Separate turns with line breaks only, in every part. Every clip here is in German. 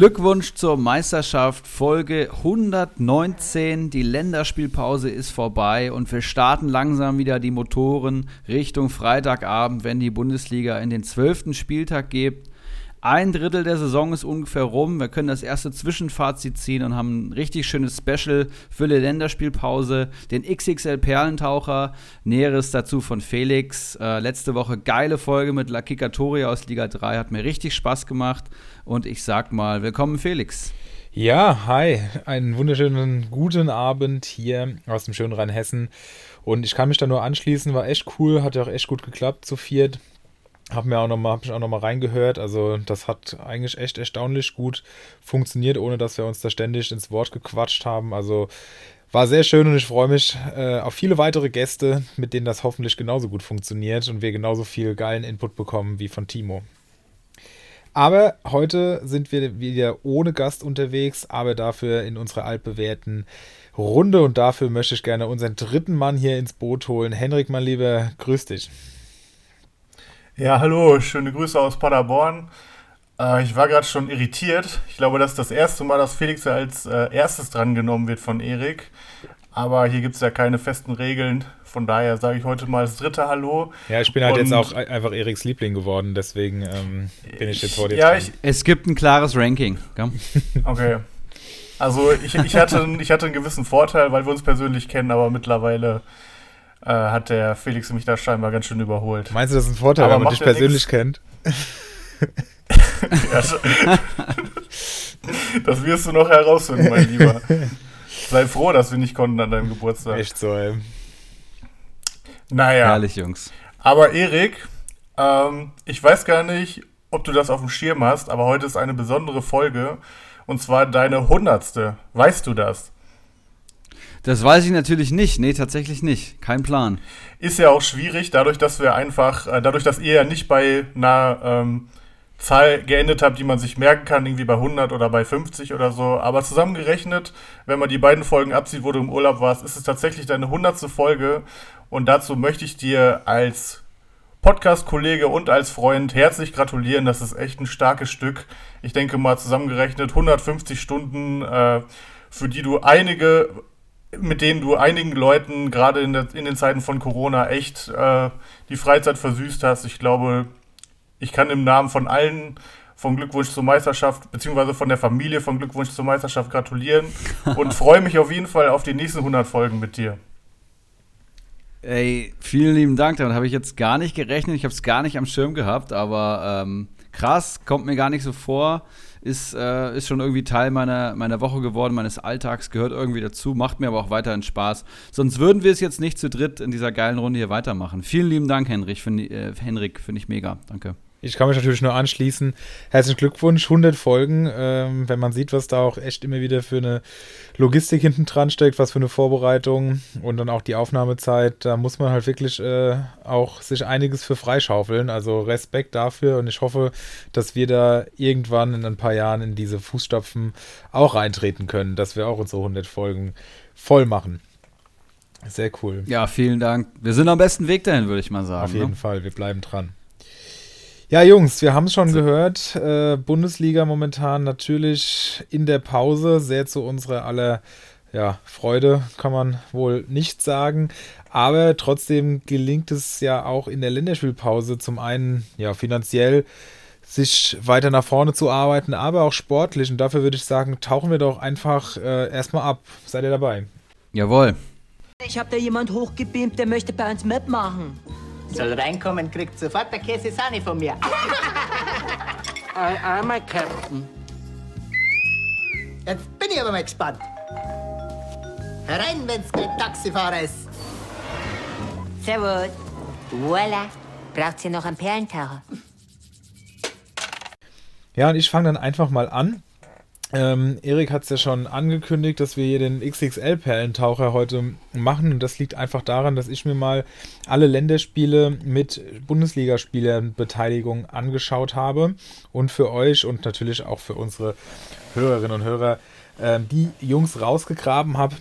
Glückwunsch zur Meisterschaft, Folge 119. Die Länderspielpause ist vorbei und wir starten langsam wieder die Motoren Richtung Freitagabend, wenn die Bundesliga in den zwölften Spieltag geht. Ein Drittel der Saison ist ungefähr rum. Wir können das erste Zwischenfazit ziehen und haben ein richtig schönes Special für die Länderspielpause. Den XXL Perlentaucher. Näheres dazu von Felix. Äh, letzte Woche geile Folge mit La Kikatoria aus Liga 3. Hat mir richtig Spaß gemacht. Und ich sag mal, willkommen Felix.
Ja, hi. Einen wunderschönen guten Abend hier aus dem schönen Rheinhessen. Und ich kann mich da nur anschließen. War echt cool. Hat ja auch echt gut geklappt zu viert. Hab mir auch noch mal, hab ich auch noch mal reingehört. Also das hat eigentlich echt erstaunlich gut funktioniert, ohne dass wir uns da ständig ins Wort gequatscht haben. Also war sehr schön und ich freue mich äh, auf viele weitere Gäste, mit denen das hoffentlich genauso gut funktioniert und wir genauso viel geilen Input bekommen wie von Timo. Aber heute sind wir wieder ohne Gast unterwegs, aber dafür in unserer altbewährten Runde und dafür möchte ich gerne unseren dritten Mann hier ins Boot holen. Henrik, mein Lieber, grüß dich.
Ja, hallo, schöne Grüße aus Paderborn. Äh, ich war gerade schon irritiert. Ich glaube, das ist das erste Mal, dass Felix als äh, erstes drangenommen wird von Erik. Aber hier gibt es ja keine festen Regeln. Von daher sage ich heute mal das dritte Hallo.
Ja, ich bin halt Und jetzt auch einfach Eriks Liebling geworden, deswegen ähm, bin ich jetzt vor dir.
Ja, ich, es gibt ein klares Ranking.
okay. Also ich, ich, hatte, ich hatte einen gewissen Vorteil, weil wir uns persönlich kennen, aber mittlerweile äh, hat der Felix mich da scheinbar ganz schön überholt.
Meinst du, das ist ein Vorteil, Aber wenn man dich persönlich nix? kennt?
das wirst du noch herausfinden, mein Lieber. Sei froh, dass wir nicht konnten an deinem Geburtstag.
Echt so, ey.
Naja.
Herrlich, Jungs.
Aber Erik, ähm, ich weiß gar nicht, ob du das auf dem Schirm hast, aber heute ist eine besondere Folge. Und zwar deine hundertste. Weißt du das?
Das weiß ich natürlich nicht. Nee, tatsächlich nicht. Kein Plan.
Ist ja auch schwierig, dadurch, dass wir einfach, äh, dadurch, dass ihr ja nicht bei einer ähm, Zahl geendet habt, die man sich merken kann, irgendwie bei 100 oder bei 50 oder so. Aber zusammengerechnet, wenn man die beiden Folgen abzieht, wo du im Urlaub warst, ist es tatsächlich deine 100. Folge. Und dazu möchte ich dir als Podcast-Kollege und als Freund herzlich gratulieren. Das ist echt ein starkes Stück. Ich denke mal zusammengerechnet 150 Stunden, äh, für die du einige mit denen du einigen Leuten gerade in, in, den Zeiten von Corona echt äh, die Freizeit versüßt hast. Ich glaube, ich kann im Namen von allen vom Glückwunsch zur Meisterschaft, beziehungsweise von der Familie vom Glückwunsch zur Meisterschaft gratulieren und freue mich auf jeden Fall auf die nächsten 100 Folgen mit dir.
Ey, vielen lieben Dank. Damit habe ich jetzt gar nicht gerechnet. Ich habe es gar nicht am Schirm gehabt, aber ähm, krass, kommt mir gar nicht so vor ist, äh, ist schon irgendwie Teil meiner, meiner Woche geworden, meines Alltags, gehört irgendwie dazu, macht mir aber auch weiterhin Spaß. Sonst würden wir es jetzt nicht zu dritt in dieser geilen Runde hier weitermachen. Vielen lieben Dank, Henrik, find, äh, Henrik, finde ich mega. Danke.
Ich kann mich natürlich nur anschließen. Herzlichen Glückwunsch, 100 Folgen. Ähm, wenn man sieht, was da auch echt immer wieder für eine Logistik hinten dran steckt, was für eine Vorbereitung und dann auch die Aufnahmezeit, da muss man halt wirklich äh, auch sich einiges für freischaufeln. Also Respekt dafür und ich hoffe, dass wir da irgendwann in ein paar Jahren in diese Fußstapfen auch reintreten können, dass wir auch unsere 100 Folgen voll machen. Sehr cool.
Ja, vielen Dank. Wir sind am besten Weg dahin, würde ich mal sagen.
Auf jeden ne? Fall, wir bleiben dran. Ja, Jungs, wir haben es schon gehört. Äh, Bundesliga momentan natürlich in der Pause, sehr zu unserer aller ja, Freude, kann man wohl nicht sagen. Aber trotzdem gelingt es ja auch in der Länderspielpause zum einen ja finanziell sich weiter nach vorne zu arbeiten, aber auch sportlich. Und dafür würde ich sagen, tauchen wir doch einfach äh, erstmal ab. Seid ihr dabei?
Jawohl.
Ich habe da jemand hochgebeamt, der möchte bei uns mitmachen.
Soll reinkommen, kriegt sofort der Käse Sahne von mir.
Einmal, Captain.
Jetzt bin ich aber mal gespannt. Herein, wenn's kein Taxifahrer ist.
Servus. Voila. Braucht ihr noch einen Perlentaucher?
Ja, und ich fange dann einfach mal an. Ähm, Erik hat es ja schon angekündigt, dass wir hier den XXL-Perlentaucher heute machen. Und das liegt einfach daran, dass ich mir mal alle Länderspiele mit Bundesligaspielerbeteiligung angeschaut habe. Und für euch und natürlich auch für unsere Hörerinnen und Hörer äh, die Jungs rausgegraben habe,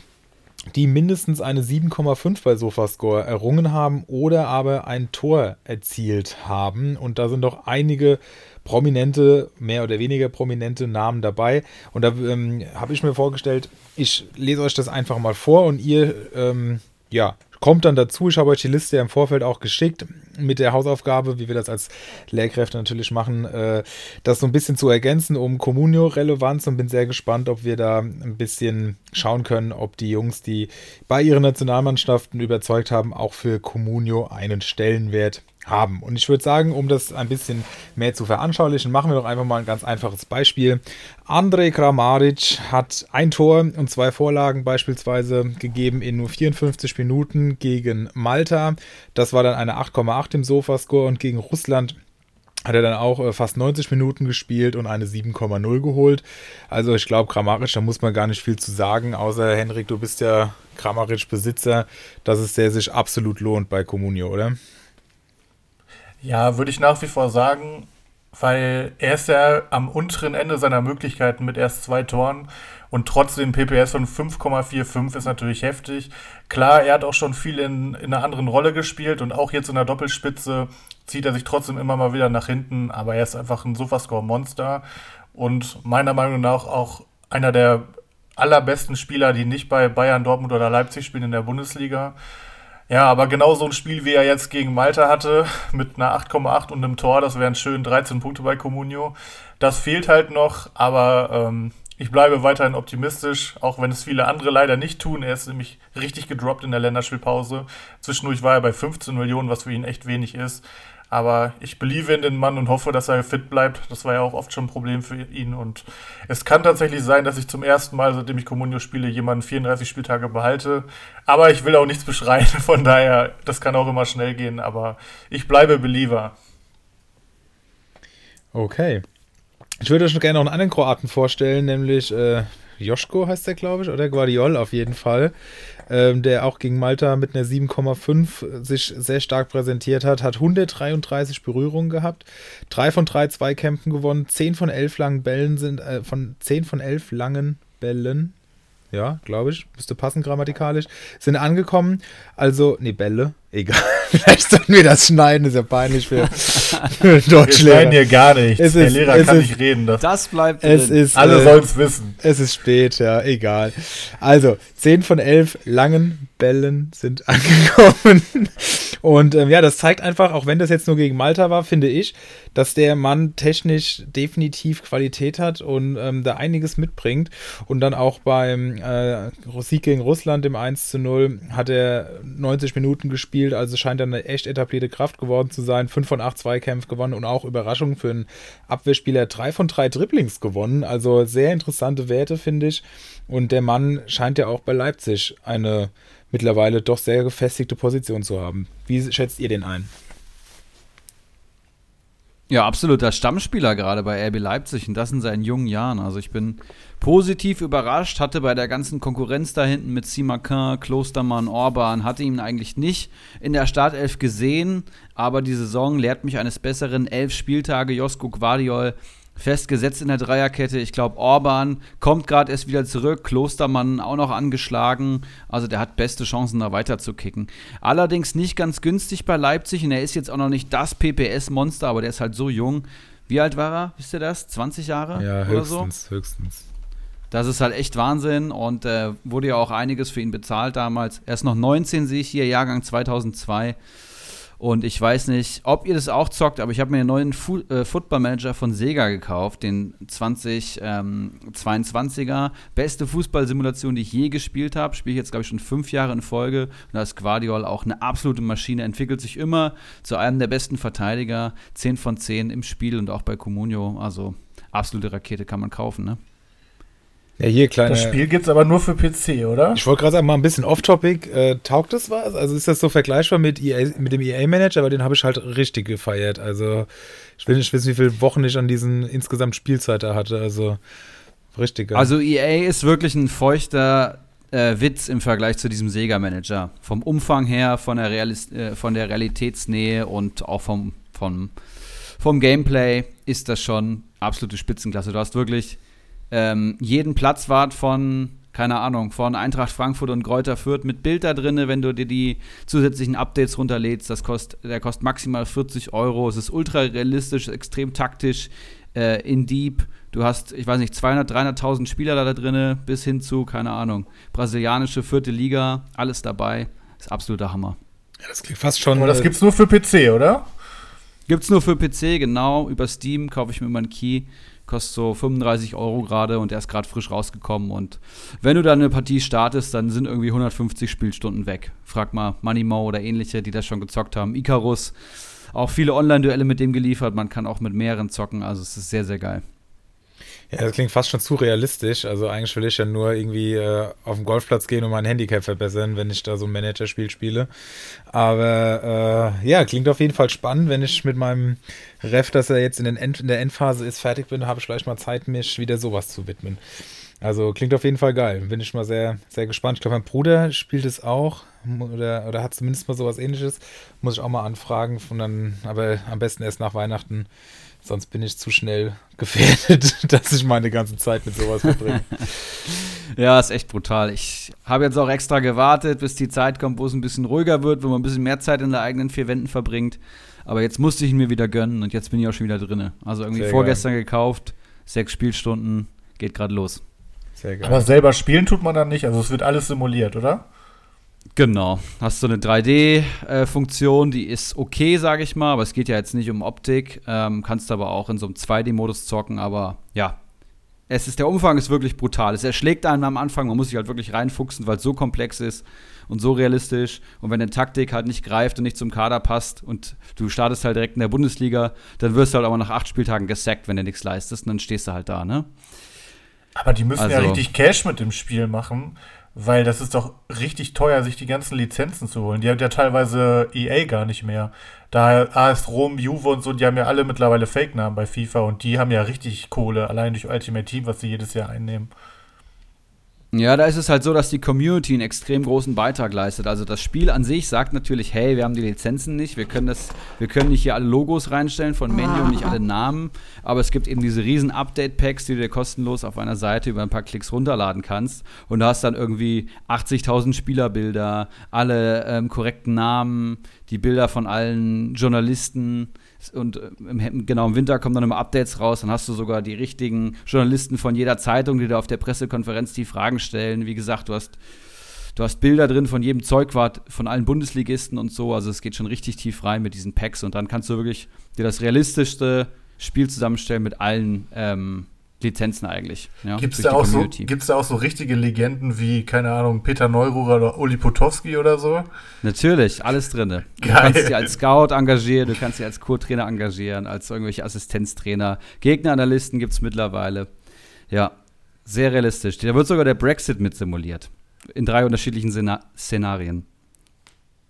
die mindestens eine 7,5 bei Sofascore errungen haben oder aber ein Tor erzielt haben. Und da sind doch einige prominente, mehr oder weniger prominente Namen dabei. Und da ähm, habe ich mir vorgestellt, ich lese euch das einfach mal vor und ihr, ähm, ja, kommt dann dazu. Ich habe euch die Liste im Vorfeld auch geschickt mit der Hausaufgabe, wie wir das als Lehrkräfte natürlich machen, äh, das so ein bisschen zu ergänzen um Communio-Relevanz und bin sehr gespannt, ob wir da ein bisschen schauen können, ob die Jungs, die bei ihren Nationalmannschaften überzeugt haben, auch für Communio einen Stellenwert haben. Und ich würde sagen, um das ein bisschen mehr zu veranschaulichen, machen wir doch einfach mal ein ganz einfaches Beispiel. Andrej Kramaric hat ein Tor und zwei Vorlagen beispielsweise gegeben in nur 54 Minuten gegen Malta. Das war dann eine 8,8 im Sofascore und gegen Russland hat er dann auch äh, fast 90 Minuten gespielt und eine 7,0 geholt. Also ich glaube, Kramaric, da muss man gar nicht viel zu sagen, außer Henrik, du bist ja Kramaric-Besitzer, dass es der sich absolut lohnt bei Comunio, oder?
Ja, würde ich nach wie vor sagen, weil er ist ja am unteren Ende seiner Möglichkeiten mit erst zwei Toren und trotzdem PPS von 5,45 ist natürlich heftig. Klar, er hat auch schon viel in, in einer anderen Rolle gespielt und auch jetzt in der Doppelspitze zieht er sich trotzdem immer mal wieder nach hinten, aber er ist einfach ein Sofascore-Monster und meiner Meinung nach auch einer der allerbesten Spieler, die nicht bei Bayern, Dortmund oder Leipzig spielen in der Bundesliga. Ja, aber genau so ein Spiel, wie er jetzt gegen Malta hatte, mit einer 8,8 und einem Tor, das wären schön 13 Punkte bei Comunio. Das fehlt halt noch, aber ähm, ich bleibe weiterhin optimistisch, auch wenn es viele andere leider nicht tun. Er ist nämlich richtig gedroppt in der Länderspielpause. Zwischendurch war er bei 15 Millionen, was für ihn echt wenig ist. Aber ich beliebe in den Mann und hoffe, dass er fit bleibt. Das war ja auch oft schon ein Problem für ihn. Und es kann tatsächlich sein, dass ich zum ersten Mal, seitdem ich Comunio spiele, jemanden 34 Spieltage behalte. Aber ich will auch nichts beschreien. Von daher, das kann auch immer schnell gehen. Aber ich bleibe Believer.
Okay. Ich würde euch gerne noch einen anderen Kroaten vorstellen, nämlich äh, Joschko heißt der, glaube ich, oder Guardiol auf jeden Fall ähm, der auch gegen Malta mit einer 7,5 sich sehr stark präsentiert hat, hat 133 Berührungen gehabt, drei von drei Zweikämpfen gewonnen, 10 von 11 langen Bällen sind, äh, von 10 von 11 langen Bällen, ja, glaube ich, müsste passen grammatikalisch, sind angekommen. Also, nee, Bälle, egal. Vielleicht sollten wir das schneiden, ist ja peinlich für,
für Deutschlehrer. Wir schneiden hier gar nichts. Es Der ist, Lehrer kann ist, nicht reden.
Das, das bleibt
es drin. Ist,
Alle äh, sollen es wissen.
Es ist spät, ja, egal. Also, 10 von 11 langen Bällen sind angekommen. Und ähm, ja, das zeigt einfach, auch wenn das jetzt nur gegen Malta war, finde ich, dass der Mann technisch definitiv Qualität hat und ähm, da einiges mitbringt. Und dann auch beim äh, Sieg gegen Russland im 1 zu 0 hat er 90 Minuten gespielt, also scheint er eine echt etablierte Kraft geworden zu sein. 5 von 8 Zweikämpfe gewonnen und auch Überraschung für einen Abwehrspieler 3 von 3 Dribblings gewonnen. Also sehr interessante Werte, finde ich. Und der Mann scheint ja auch bei Leipzig eine mittlerweile doch sehr gefestigte Position zu haben. Wie schätzt ihr den ein?
Ja, absoluter Stammspieler gerade bei RB Leipzig und das in seinen jungen Jahren. Also ich bin positiv überrascht, hatte bei der ganzen Konkurrenz da hinten mit Simakin, Klostermann, Orban, hatte ihn eigentlich nicht in der Startelf gesehen, aber die Saison lehrt mich eines Besseren. Elf Spieltage, Josko Guardiol festgesetzt in der Dreierkette. Ich glaube, Orban kommt gerade erst wieder zurück, Klostermann auch noch angeschlagen. Also der hat beste Chancen, da weiter zu kicken. Allerdings nicht ganz günstig bei Leipzig und er ist jetzt auch noch nicht das PPS-Monster, aber der ist halt so jung. Wie alt war er? Wisst ihr das? 20 Jahre?
Ja, höchstens, so? höchstens.
Das ist halt echt Wahnsinn und äh, wurde ja auch einiges für ihn bezahlt damals. Er ist noch 19, sehe ich hier, Jahrgang 2002. Und ich weiß nicht, ob ihr das auch zockt, aber ich habe mir einen neuen Fu äh, Football Manager von Sega gekauft, den 2022er. Ähm, Beste Fußballsimulation, die ich je gespielt habe. Spiele ich jetzt, glaube ich, schon fünf Jahre in Folge. Und da ist Guardiol auch eine absolute Maschine. Entwickelt sich immer zu einem der besten Verteidiger. 10 von 10 im Spiel und auch bei Comunio. Also absolute Rakete kann man kaufen, ne?
Ja, hier kleine.
Das Spiel gibt es aber nur für PC, oder?
Ich wollte gerade sagen, mal ein bisschen off-topic. Äh, taugt das was? Also ist das so vergleichbar mit, EA, mit dem EA-Manager? Aber den habe ich halt richtig gefeiert. Also ich will nicht wissen, wie viele Wochen ich an diesen insgesamt Spielzeit da hatte. Also richtig geil.
Also EA ist wirklich ein feuchter äh, Witz im Vergleich zu diesem Sega-Manager. Vom Umfang her, von der, Realis äh, von der Realitätsnähe und auch vom, vom, vom Gameplay ist das schon absolute Spitzenklasse. Du hast wirklich ähm, jeden Platzwart von, keine Ahnung, von Eintracht Frankfurt und Kräuter Fürth mit Bild da drin, wenn du dir die zusätzlichen Updates runterlädst. Das kostet, der kostet maximal 40 Euro. Es ist ultra realistisch, extrem taktisch, äh, in Deep. Du hast, ich weiß nicht, 200, 300.000 Spieler da drin, bis hin zu, keine Ahnung, brasilianische vierte Liga, alles dabei. ist absoluter Hammer.
Ja, das klingt fast schon.
Aber das
äh,
gibt's nur für PC, oder?
Gibt's nur für PC, genau. Über Steam kaufe ich mir meinen Key. Kostet so 35 Euro gerade und der ist gerade frisch rausgekommen. Und wenn du dann eine Partie startest, dann sind irgendwie 150 Spielstunden weg. Frag mal Moneymo oder ähnliche, die das schon gezockt haben. Icarus, auch viele Online-Duelle mit dem geliefert. Man kann auch mit mehreren zocken. Also es ist sehr, sehr geil.
Ja, das klingt fast schon zu realistisch. Also eigentlich will ich ja nur irgendwie äh, auf den Golfplatz gehen und mein Handicap verbessern, wenn ich da so ein Managerspiel spiele. Aber äh, ja, klingt auf jeden Fall spannend. Wenn ich mit meinem Ref, dass er jetzt in, End, in der Endphase ist, fertig bin, habe ich vielleicht mal Zeit, mich wieder sowas zu widmen. Also klingt auf jeden Fall geil. Bin ich mal sehr, sehr gespannt. Ich glaube, mein Bruder spielt es auch oder, oder hat zumindest mal sowas ähnliches. Muss ich auch mal anfragen. Und dann, aber am besten erst nach Weihnachten Sonst bin ich zu schnell gefährdet, dass ich meine ganze Zeit mit sowas verbringe.
ja, ist echt brutal. Ich habe jetzt auch extra gewartet, bis die Zeit kommt, wo es ein bisschen ruhiger wird, wo man ein bisschen mehr Zeit in der eigenen vier Wänden verbringt. Aber jetzt musste ich ihn mir wieder gönnen und jetzt bin ich auch schon wieder drin. Also irgendwie Sehr vorgestern geil. gekauft, sechs Spielstunden, geht gerade los.
Sehr geil. Aber selber spielen tut man dann nicht, also es wird alles simuliert, oder?
Genau. Hast du eine 3D-Funktion, äh, die ist okay, sage ich mal, aber es geht ja jetzt nicht um Optik. Ähm, kannst aber auch in so einem 2D-Modus zocken, aber ja. Es ist, der Umfang ist wirklich brutal. Es erschlägt einen am Anfang, man muss sich halt wirklich reinfuchsen, weil es so komplex ist und so realistisch. Und wenn eine Taktik halt nicht greift und nicht zum Kader passt und du startest halt direkt in der Bundesliga, dann wirst du halt aber nach acht Spieltagen gesackt, wenn du nichts leistest und dann stehst du halt da, ne?
Aber die müssen also, ja richtig Cash mit dem Spiel machen. Weil das ist doch richtig teuer, sich die ganzen Lizenzen zu holen. Die hat ja teilweise EA gar nicht mehr. Da AS Rom, Juve und so, die haben ja alle mittlerweile Fake-Namen bei FIFA und die haben ja richtig Kohle, allein durch Ultimate Team, was sie jedes Jahr einnehmen.
Ja, da ist es halt so, dass die Community einen extrem großen Beitrag leistet. Also das Spiel an sich sagt natürlich, hey, wir haben die Lizenzen nicht, wir können das, wir können nicht hier alle Logos reinstellen von Menu und nicht alle Namen, aber es gibt eben diese riesen Update-Packs, die du dir kostenlos auf einer Seite über ein paar Klicks runterladen kannst und du hast dann irgendwie 80.000 Spielerbilder, alle ähm, korrekten Namen, die Bilder von allen Journalisten, und äh, im, genau im Winter kommen dann immer Updates raus. Dann hast du sogar die richtigen Journalisten von jeder Zeitung, die da auf der Pressekonferenz die Fragen stellen. Wie gesagt, du hast, du hast Bilder drin von jedem Zeugwart, von allen Bundesligisten und so. Also es geht schon richtig tief rein mit diesen Packs und dann kannst du wirklich dir das realistischste Spiel zusammenstellen mit allen ähm, Lizenzen eigentlich.
Ja, Gibt es da, auch so, da auch so richtige Legenden wie, keine Ahnung, Peter Neururer oder Uli Potowski oder so?
Natürlich, alles drin. Du kannst dich als Scout engagieren, du kannst dich als Co-Trainer engagieren, als irgendwelche Assistenztrainer. Gegneranalysten gibt es mittlerweile. Ja, sehr realistisch. Da wird sogar der Brexit mit simuliert. In drei unterschiedlichen Sena Szenarien.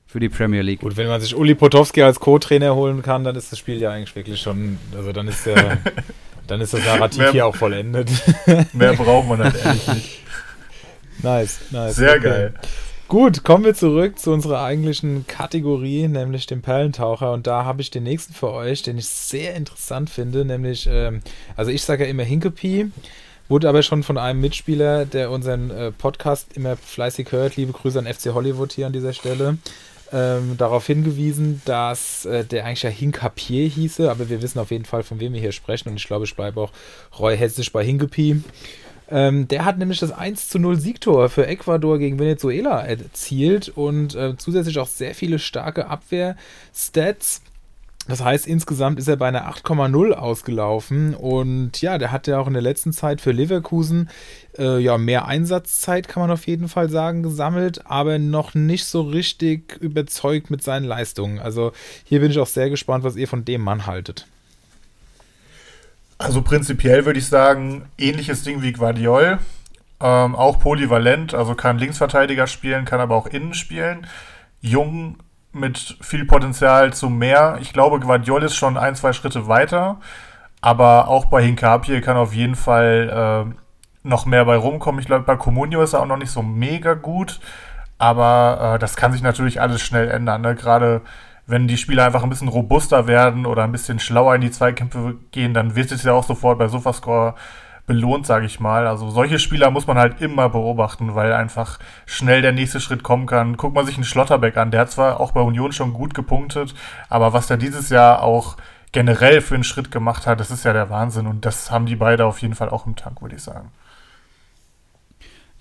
Für die Premier League.
Gut, wenn man sich Uli Potowski als Co-Trainer holen kann, dann ist das Spiel ja eigentlich wirklich schon, also dann ist der Dann ist das Narrativ mehr, hier auch vollendet.
Mehr braucht man halt ehrlich nicht.
Nice, nice.
Sehr okay. geil.
Gut, kommen wir zurück zu unserer eigentlichen Kategorie, nämlich dem Perlentaucher. Und da habe ich den nächsten für euch, den ich sehr interessant finde, nämlich, ähm, also ich sage ja immer Hinkepie, wurde aber schon von einem Mitspieler, der unseren äh, Podcast immer fleißig hört. Liebe Grüße an FC Hollywood hier an dieser Stelle ähm, darauf hingewiesen, dass äh, der eigentlich ja Hinkapier hieße, aber wir wissen auf jeden Fall, von wem wir hier sprechen und ich glaube, ich bleibe auch Roy Hessisch bei Hinkepi. Ähm, der hat nämlich das 1 zu 0 Siegtor für Ecuador gegen Venezuela erzielt und äh, zusätzlich auch sehr viele starke Abwehrstats. Das heißt, insgesamt ist er bei einer 8,0 ausgelaufen und ja, der hat ja auch in der letzten Zeit für Leverkusen äh, ja mehr Einsatzzeit, kann man auf jeden Fall sagen, gesammelt, aber noch nicht so richtig überzeugt mit seinen Leistungen. Also hier bin ich auch sehr gespannt, was ihr von dem Mann haltet.
Also prinzipiell würde ich sagen, ähnliches Ding wie Guardiol. Ähm, auch polyvalent, also kann Linksverteidiger spielen, kann aber auch innen spielen. Jung, mit viel Potenzial zu mehr. Ich glaube, Guardiol ist schon ein, zwei Schritte weiter. Aber auch bei Hinkapie kann auf jeden Fall äh, noch mehr bei rumkommen. Ich glaube, bei Comunio ist er auch noch nicht so mega gut. Aber äh, das kann sich natürlich alles schnell ändern. Ne? Gerade wenn die Spieler einfach ein bisschen robuster werden oder ein bisschen schlauer in die Zweikämpfe gehen, dann wird es ja auch sofort bei Sofascore belohnt, sage ich mal. Also solche Spieler muss man halt immer beobachten, weil einfach schnell der nächste Schritt kommen kann. Guckt man sich einen Schlotterbeck an, der hat zwar auch bei Union schon gut gepunktet, aber was der dieses Jahr auch generell für einen Schritt gemacht hat, das ist ja der Wahnsinn und das haben die beide auf jeden Fall auch im Tank, würde ich sagen.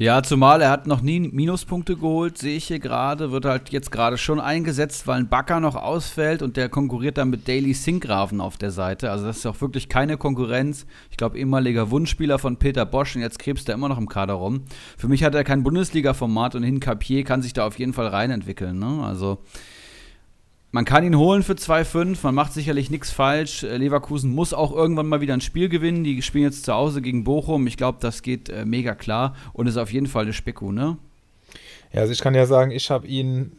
Ja, zumal er hat noch nie Minuspunkte geholt, sehe ich hier gerade. Wird halt jetzt gerade schon eingesetzt, weil ein Backer noch ausfällt und der konkurriert dann mit Daily Sinkgraven auf der Seite. Also das ist auch wirklich keine Konkurrenz. Ich glaube, ehemaliger Wunschspieler von Peter Bosch und jetzt krebst er immer noch im Kader rum. Für mich hat er kein Bundesliga-Format und Hinkapier kann sich da auf jeden Fall reinentwickeln. Ne? Also man kann ihn holen für 2,5, man macht sicherlich nichts falsch. Äh, Leverkusen muss auch irgendwann mal wieder ein Spiel gewinnen. Die spielen jetzt zu Hause gegen Bochum. Ich glaube, das geht äh, mega klar und ist auf jeden Fall eine Speku, ne?
Ja, also ich kann ja sagen, ich habe ihn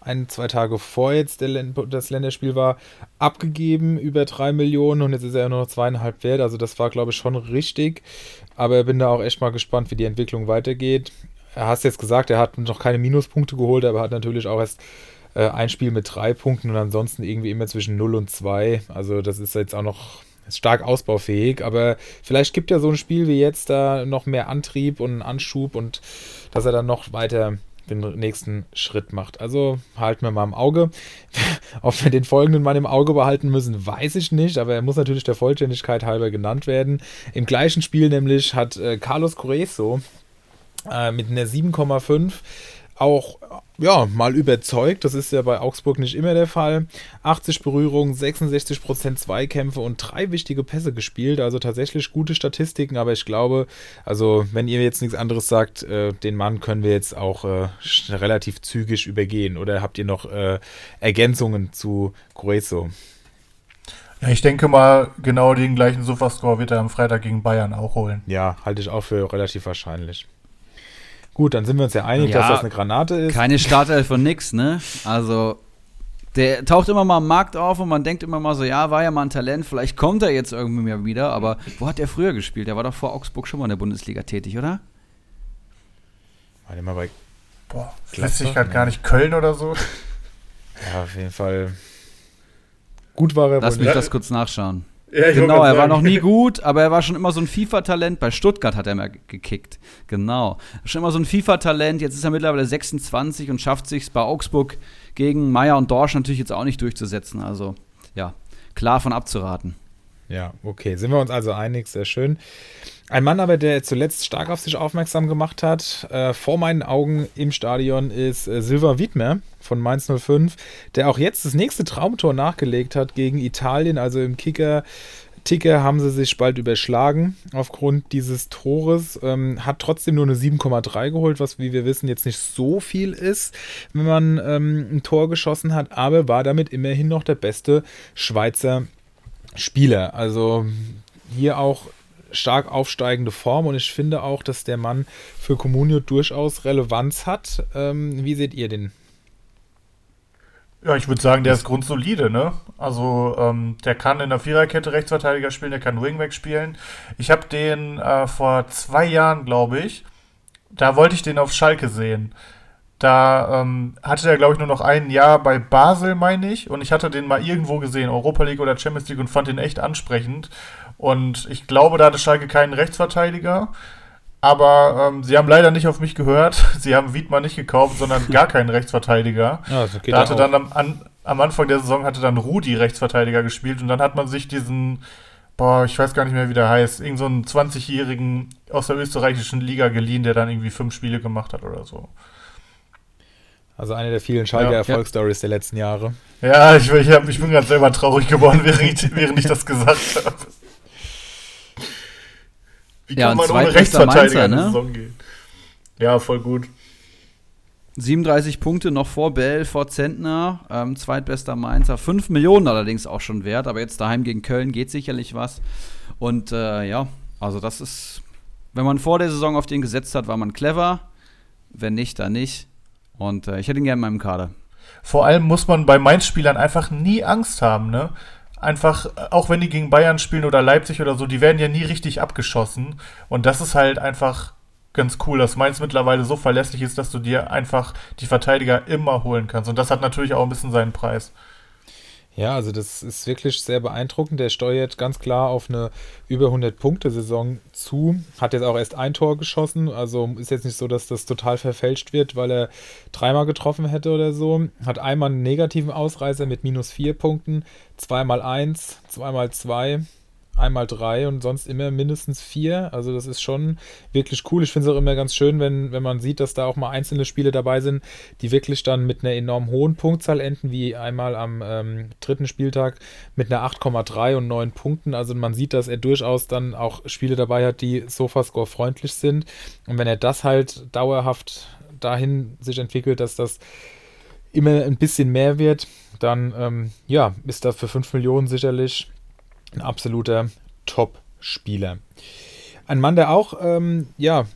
ein, zwei Tage vor jetzt das Länderspiel war, abgegeben über drei Millionen und jetzt ist er nur noch zweieinhalb wert. Also das war, glaube ich, schon richtig. Aber ich bin da auch echt mal gespannt, wie die Entwicklung weitergeht. Er hast jetzt gesagt, er hat noch keine Minuspunkte geholt, aber hat natürlich auch erst äh, ein Spiel mit drei Punkten und ansonsten irgendwie immer zwischen 0 und 2. Also das ist jetzt auch noch stark ausbaufähig, aber vielleicht gibt ja so ein Spiel wie jetzt da noch mehr Antrieb und Anschub und dass er dann noch weiter den nächsten Schritt macht. Also halten wir mal im Auge. Ob wir den folgenden Mann im Auge behalten müssen, weiß ich nicht, aber er muss natürlich der Vollständigkeit halber genannt werden. Im gleichen Spiel nämlich hat äh, Carlos Correzo äh, mit einer 7,5 auch ja, mal überzeugt. Das ist ja bei Augsburg nicht immer der Fall. 80 Berührungen, 66% Zweikämpfe und drei wichtige Pässe gespielt. Also tatsächlich gute Statistiken, aber ich glaube, also wenn ihr jetzt nichts anderes sagt, äh, den Mann können wir jetzt auch äh, relativ zügig übergehen. Oder habt ihr noch äh, Ergänzungen zu Grueso?
Ja, ich denke mal, genau den gleichen Sofascore wird er am Freitag gegen Bayern auch holen.
Ja, halte ich auch für relativ wahrscheinlich. Gut, dann sind wir uns ja einig, ja, dass das eine Granate ist.
Keine Startelf von nix, ne? Also, der taucht immer mal am Markt auf und man denkt immer mal so, ja, war ja mal ein Talent, vielleicht kommt er jetzt irgendwie mal wieder, aber wo hat er früher gespielt? Der war doch vor Augsburg schon mal in der Bundesliga tätig, oder?
Warte mal bei. Boah, lässt gerade gar nicht Köln oder so.
Ja, auf jeden Fall. Gut war er.
Lass mich das kurz nachschauen. Ja, genau, er war noch nie gut, aber er war schon immer so ein FIFA-Talent. Bei Stuttgart hat er mal gekickt. Genau. Schon immer so ein FIFA-Talent. Jetzt ist er mittlerweile 26 und schafft sich bei Augsburg gegen Meier und Dorsch natürlich jetzt auch nicht durchzusetzen. Also, ja, klar von abzuraten.
Ja, okay. Sind wir uns also einig? Sehr schön. Ein Mann aber, der zuletzt stark auf sich aufmerksam gemacht hat, äh, vor meinen Augen im Stadion, ist äh, Silva Wiedmer von Mainz 05, der auch jetzt das nächste Traumtor nachgelegt hat gegen Italien, also im Kicker. Ticker haben sie sich bald überschlagen aufgrund dieses Tores. Ähm, hat trotzdem nur eine 7,3 geholt, was, wie wir wissen, jetzt nicht so viel ist, wenn man ähm, ein Tor geschossen hat, aber war damit immerhin noch der beste Schweizer Spieler. Also hier auch stark aufsteigende Form und ich finde auch, dass der Mann für Comunio durchaus Relevanz hat. Ähm, wie seht ihr den?
Ja, ich würde sagen, der ist grundsolide, ne? Also, ähm, der kann in der Viererkette Rechtsverteidiger spielen, der kann Wingback spielen. Ich habe den äh, vor zwei Jahren, glaube ich, da wollte ich den auf Schalke sehen. Da ähm, hatte er, glaube ich, nur noch ein Jahr bei Basel, meine ich. Und ich hatte den mal irgendwo gesehen, Europa League oder Champions League, und fand den echt ansprechend. Und ich glaube, da hatte Schalke keinen Rechtsverteidiger. Aber ähm, sie haben leider nicht auf mich gehört. Sie haben Wiedmann nicht gekauft, sondern gar keinen Rechtsverteidiger. Ja, da hatte dann am, an, am Anfang der Saison hatte dann Rudi Rechtsverteidiger gespielt und dann hat man sich diesen, boah, ich weiß gar nicht mehr, wie der heißt, irgend so einen 20-Jährigen aus der österreichischen Liga geliehen, der dann irgendwie fünf Spiele gemacht hat oder so.
Also eine der vielen Schalke Erfolgsstories ja. der letzten Jahre.
Ja, ich, ich, hab, ich bin gerade selber traurig geworden, während ich, während ich das gesagt habe. Wie
ja, kann man ohne Rechtsverteidiger
in die ne? Saison gehen? Ja, voll gut.
37 Punkte noch vor Bell, vor Zentner, ähm, zweitbester Mainzer. 5 Millionen allerdings auch schon wert, aber jetzt daheim gegen Köln geht sicherlich was. Und äh, ja, also das ist, wenn man vor der Saison auf den gesetzt hat, war man clever. Wenn nicht, dann nicht. Und äh, ich hätte ihn gerne in meinem Kader.
Vor allem muss man bei Mainz-Spielern einfach nie Angst haben, ne? Einfach, auch wenn die gegen Bayern spielen oder Leipzig oder so, die werden ja nie richtig abgeschossen. Und das ist halt einfach ganz cool, dass Mainz mittlerweile so verlässlich ist, dass du dir einfach die Verteidiger immer holen kannst. Und das hat natürlich auch ein bisschen seinen Preis.
Ja, also das ist wirklich sehr beeindruckend. Der steuert ganz klar auf eine über 100-Punkte-Saison zu. Hat jetzt auch erst ein Tor geschossen. Also ist jetzt nicht so, dass das total verfälscht wird, weil er dreimal getroffen hätte oder so. Hat einmal einen negativen Ausreißer mit minus vier Punkten, zweimal eins, zweimal zwei einmal drei und sonst immer mindestens vier. Also das ist schon wirklich cool. Ich finde es auch immer ganz schön, wenn, wenn man sieht, dass da auch mal einzelne Spiele dabei sind, die wirklich dann mit einer enorm hohen Punktzahl enden, wie einmal am ähm, dritten Spieltag mit einer 8,3 und 9 Punkten. Also man sieht, dass er durchaus dann auch Spiele dabei hat, die Sofascore freundlich sind. Und wenn er das halt dauerhaft dahin sich entwickelt, dass das immer ein bisschen mehr wird, dann ähm, ja, ist das für 5 Millionen sicherlich ein absoluter Top-Spieler. Ein Mann, der auch, ähm, ja,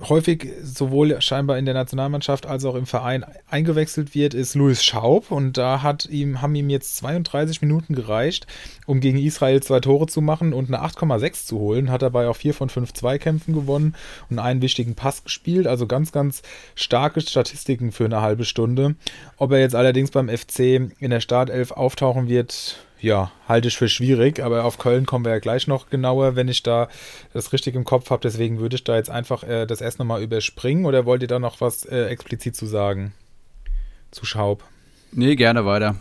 häufig sowohl scheinbar in der Nationalmannschaft als auch im Verein eingewechselt wird, ist Louis Schaub. Und da hat ihm, haben ihm jetzt 32 Minuten gereicht, um gegen Israel zwei Tore zu machen und eine 8,6 zu holen. Hat dabei auch vier von fünf Zweikämpfen gewonnen und einen wichtigen Pass gespielt. Also ganz, ganz starke Statistiken für eine halbe Stunde. Ob er jetzt allerdings beim FC in der Startelf auftauchen wird, ja, halte ich für schwierig, aber auf Köln kommen wir ja gleich noch genauer, wenn ich da das richtig im Kopf habe. Deswegen würde ich da jetzt einfach äh, das erst nochmal überspringen oder wollt ihr da noch was äh, explizit zu sagen? Zu Schaub.
Nee, gerne weiter.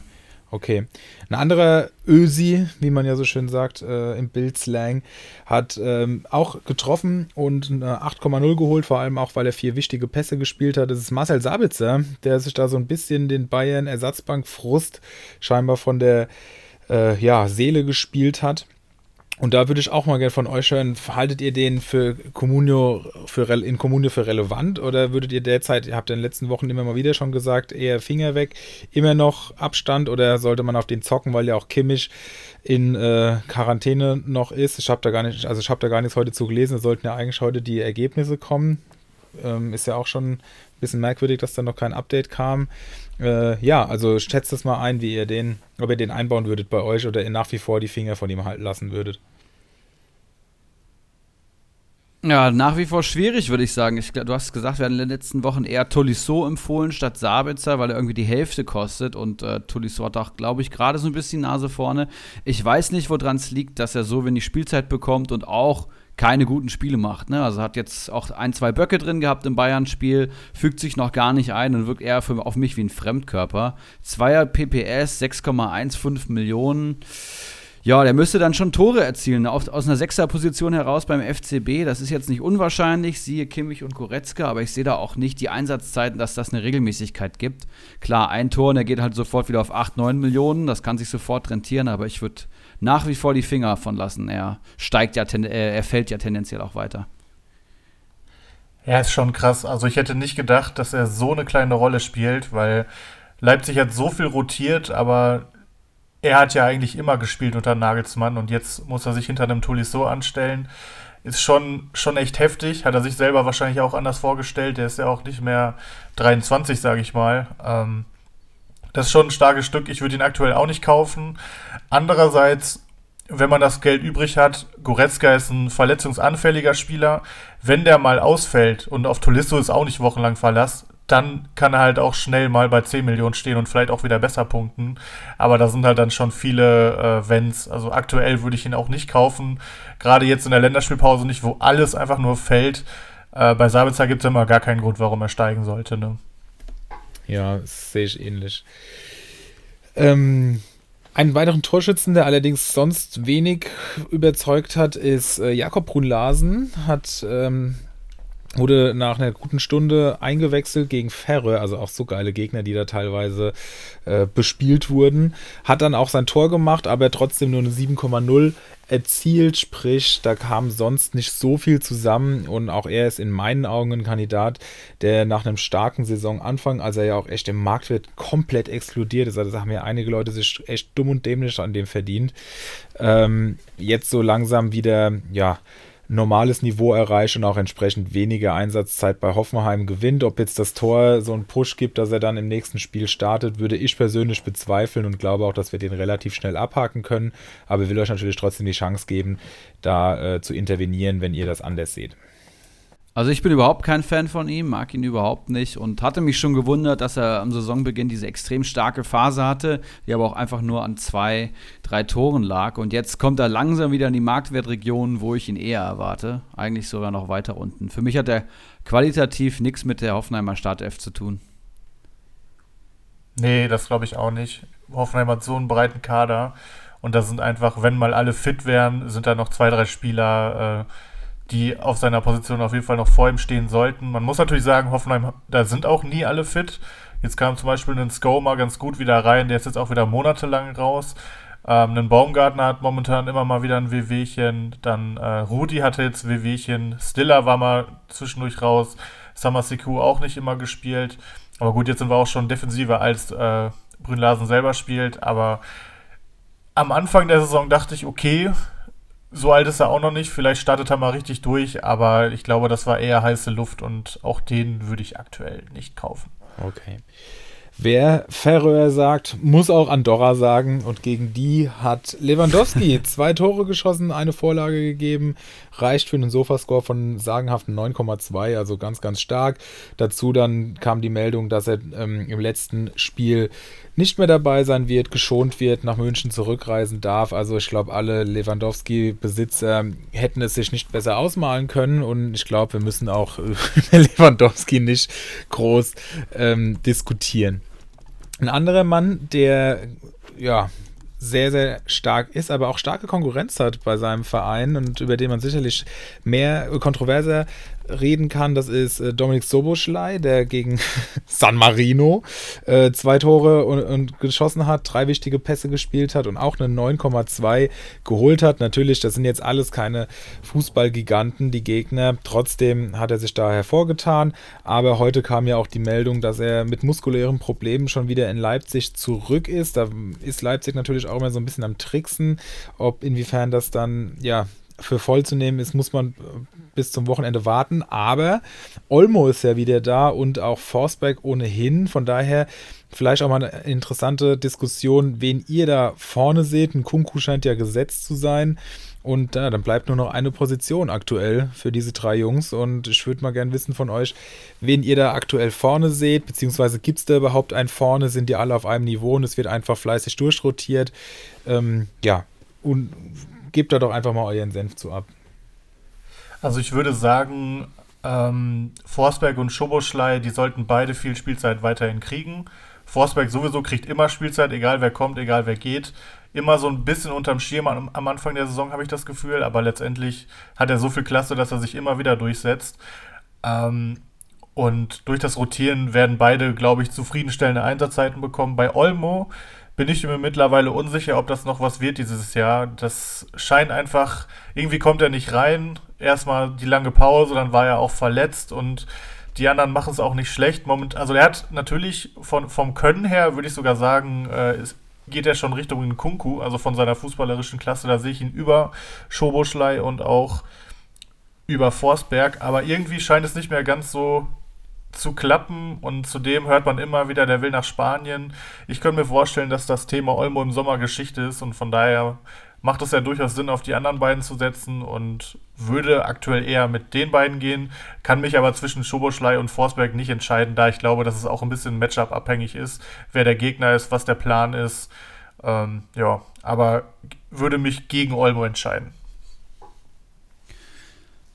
Okay. Ein anderer Ösi, wie man ja so schön sagt äh, im Bildslang, hat ähm, auch getroffen und eine 8,0 geholt, vor allem auch, weil er vier wichtige Pässe gespielt hat. Das ist Marcel Sabitzer, der sich da so ein bisschen den Bayern Ersatzbank Frust scheinbar von der äh, ja, Seele gespielt hat. Und da würde ich auch mal gerne von euch hören, haltet ihr den für Communio für, in Communio für relevant oder würdet ihr derzeit, ihr habt in den letzten Wochen immer mal wieder schon gesagt, eher Finger weg, immer noch Abstand oder sollte man auf den zocken, weil ja auch Kimmich in äh, Quarantäne noch ist? Ich habe da gar nicht, also ich habe da gar nichts heute zu gelesen, es sollten ja eigentlich heute die Ergebnisse kommen. Ähm, ist ja auch schon ein bisschen merkwürdig, dass da noch kein Update kam. Äh, ja, also schätzt das mal ein, wie ihr den, ob ihr den einbauen würdet bei euch oder ihr nach wie vor die Finger von ihm halten lassen würdet.
Ja, nach wie vor schwierig, würde ich sagen. Ich, du hast gesagt, wir haben in den letzten Wochen eher Tolisso empfohlen statt Sabitzer, weil er irgendwie die Hälfte kostet. Und äh, Tolisso hat auch, glaube ich, gerade so ein bisschen die Nase vorne. Ich weiß nicht, woran es liegt, dass er so wenig Spielzeit bekommt und auch keine guten Spiele macht. Ne? Also hat jetzt auch ein, zwei Böcke drin gehabt im Bayern-Spiel, fügt sich noch gar nicht ein und wirkt eher für, auf mich wie ein Fremdkörper. Zweier PPS, 6,15 Millionen. Ja, der müsste dann schon Tore erzielen. Auf, aus einer Sechser-Position heraus beim FCB, das ist jetzt nicht unwahrscheinlich, siehe Kimmich und Goretzka, aber ich sehe da auch nicht die Einsatzzeiten, dass das eine Regelmäßigkeit gibt. Klar, ein Tor und er geht halt sofort wieder auf 8, 9 Millionen, das kann sich sofort rentieren, aber ich würde nach wie vor die Finger von lassen. Er steigt ja, äh, er fällt ja tendenziell auch weiter.
Ja, ist schon krass. Also ich hätte nicht gedacht, dass er so eine kleine Rolle spielt, weil Leipzig hat so viel rotiert, aber er hat ja eigentlich immer gespielt unter Nagelsmann und jetzt muss er sich hinter einem Tolisso anstellen. Ist schon, schon echt heftig. Hat er sich selber wahrscheinlich auch anders vorgestellt. Der ist ja auch nicht mehr 23, sage ich mal. Ähm, das ist schon ein starkes Stück. Ich würde ihn aktuell auch nicht kaufen. Andererseits, wenn man das Geld übrig hat, Goretzka ist ein verletzungsanfälliger Spieler. Wenn der mal ausfällt und auf Tolisso ist auch nicht wochenlang Verlass, dann kann er halt auch schnell mal bei 10 Millionen stehen und vielleicht auch wieder besser punkten. Aber da sind halt dann schon viele äh, Wenns. Also aktuell würde ich ihn auch nicht kaufen. Gerade jetzt in der Länderspielpause nicht, wo alles einfach nur fällt. Äh, bei Sabitzer gibt es immer gar keinen Grund, warum er steigen sollte. Ne?
Ja, sehe ich ähnlich. Ähm, einen weiteren Torschützen, der allerdings sonst wenig überzeugt hat, ist äh, Jakob Brunlasen. Hat ähm, wurde nach einer guten Stunde eingewechselt gegen Ferre, also auch so geile Gegner, die da teilweise äh, bespielt wurden. Hat dann auch sein Tor gemacht, aber trotzdem nur eine 7,0 erzielt, sprich, da kam sonst nicht so viel zusammen. Und auch er ist in meinen Augen ein Kandidat, der nach einem starken Saisonanfang, als er ja auch echt im Marktwert komplett explodiert ist, also da haben ja einige Leute sich echt dumm und dämlich an dem verdient, ähm, jetzt so langsam wieder, ja, normales Niveau erreicht und auch entsprechend weniger Einsatzzeit bei Hoffenheim gewinnt. Ob jetzt das Tor so einen Push gibt, dass er dann im nächsten Spiel startet, würde ich persönlich bezweifeln und glaube auch, dass wir den relativ schnell abhaken können. Aber ich will euch natürlich trotzdem die Chance geben, da äh, zu intervenieren, wenn ihr das anders seht.
Also ich bin überhaupt kein Fan von ihm, mag ihn überhaupt nicht und hatte mich schon gewundert, dass er am Saisonbeginn diese extrem starke Phase hatte, die aber auch einfach nur an zwei, drei Toren lag. Und jetzt kommt er langsam wieder in die Marktwertregion, wo ich ihn eher erwarte. Eigentlich sogar noch weiter unten. Für mich hat er qualitativ nichts mit der Hoffenheimer Startelf zu tun.
Nee, das glaube ich auch nicht. Hoffenheim hat so einen breiten Kader und da sind einfach, wenn mal alle fit wären, sind da noch zwei, drei Spieler. Äh, die auf seiner Position auf jeden Fall noch vor ihm stehen sollten. Man muss natürlich sagen, Hoffenheim, da sind auch nie alle fit. Jetzt kam zum Beispiel ein Skoma ganz gut wieder rein, der ist jetzt auch wieder monatelang raus. Ähm, ein Baumgartner hat momentan immer mal wieder ein Wehwehchen. Dann äh, Rudi hatte jetzt Wehwehchen. Stiller war mal zwischendurch raus. Samasiku auch nicht immer gespielt. Aber gut, jetzt sind wir auch schon defensiver, als äh, Brünlasen selber spielt. Aber am Anfang der Saison dachte ich, okay, so alt ist er auch noch nicht. Vielleicht startet er mal richtig durch, aber ich glaube, das war eher heiße Luft und auch den würde ich aktuell nicht kaufen.
Okay. Wer Färöer sagt, muss auch Andorra sagen. Und gegen die hat Lewandowski zwei Tore geschossen, eine Vorlage gegeben. Reicht für einen Sofascore von sagenhaften 9,2, also ganz, ganz stark. Dazu dann kam die Meldung, dass er ähm, im letzten Spiel nicht mehr dabei sein wird, geschont wird, nach München zurückreisen darf. Also ich glaube, alle Lewandowski-Besitzer hätten es sich nicht besser ausmalen können und ich glaube, wir müssen auch über Lewandowski nicht groß ähm, diskutieren. Ein anderer Mann, der ja sehr, sehr stark ist, aber auch starke Konkurrenz hat bei seinem Verein und über den man sicherlich mehr kontroverser reden kann, das ist äh, Dominik Soboschlei, der gegen San Marino äh, zwei Tore und, und, geschossen hat, drei wichtige Pässe gespielt hat und auch eine 9,2 geholt hat. Natürlich, das sind jetzt alles keine Fußballgiganten, die Gegner. Trotzdem hat er sich da hervorgetan. Aber heute kam ja auch die Meldung, dass er mit muskulären Problemen schon wieder in Leipzig zurück ist. Da ist Leipzig natürlich auch immer so ein bisschen am Tricksen, ob inwiefern das dann ja für voll zu nehmen ist, muss man bis zum Wochenende warten. Aber Olmo ist ja wieder da und auch Forsberg ohnehin. Von daher vielleicht auch mal eine interessante Diskussion, wen ihr da vorne seht. Ein Kunku scheint ja gesetzt zu sein. Und ja, dann bleibt nur noch eine Position aktuell für diese drei Jungs. Und ich würde mal gerne wissen von euch, wen ihr da aktuell vorne seht, beziehungsweise gibt es da überhaupt einen vorne? Sind die alle auf einem Niveau und es wird einfach fleißig durchrotiert? Ähm, ja, und gebt da doch einfach mal euren Senf zu ab.
Also ich würde sagen, ähm, Forsberg und Schoboschlei, die sollten beide viel Spielzeit weiterhin kriegen. Forsberg sowieso kriegt immer Spielzeit, egal wer kommt, egal wer geht. Immer so ein bisschen unterm Schirm am, am Anfang der Saison, habe ich das Gefühl, aber letztendlich hat er so viel Klasse, dass er sich immer wieder durchsetzt. Ähm, und durch das Rotieren werden beide, glaube ich, zufriedenstellende Einsatzzeiten bekommen. Bei Olmo bin ich mir mittlerweile unsicher, ob das noch was wird dieses Jahr. Das scheint einfach, irgendwie kommt er nicht rein. Erstmal die lange Pause, dann war er auch verletzt und die anderen machen es auch nicht schlecht. Moment, also er hat natürlich von, vom Können her, würde ich sogar sagen, äh, ist, geht er schon Richtung Kunku, also von seiner fußballerischen Klasse. Da sehe ich ihn über Schoboschlei und auch über Forsberg. Aber irgendwie scheint es nicht mehr ganz so zu klappen und zudem hört man immer wieder, der will nach Spanien. Ich könnte mir vorstellen, dass das Thema Olmo im Sommer Geschichte ist und von daher macht es ja durchaus Sinn, auf die anderen beiden zu setzen und würde aktuell eher mit den beiden gehen, kann mich aber zwischen Schoboschlei und Forsberg nicht entscheiden, da ich glaube, dass es auch ein bisschen Matchup abhängig ist, wer der Gegner ist, was der Plan ist. Ähm, ja, aber würde mich gegen Olmo entscheiden.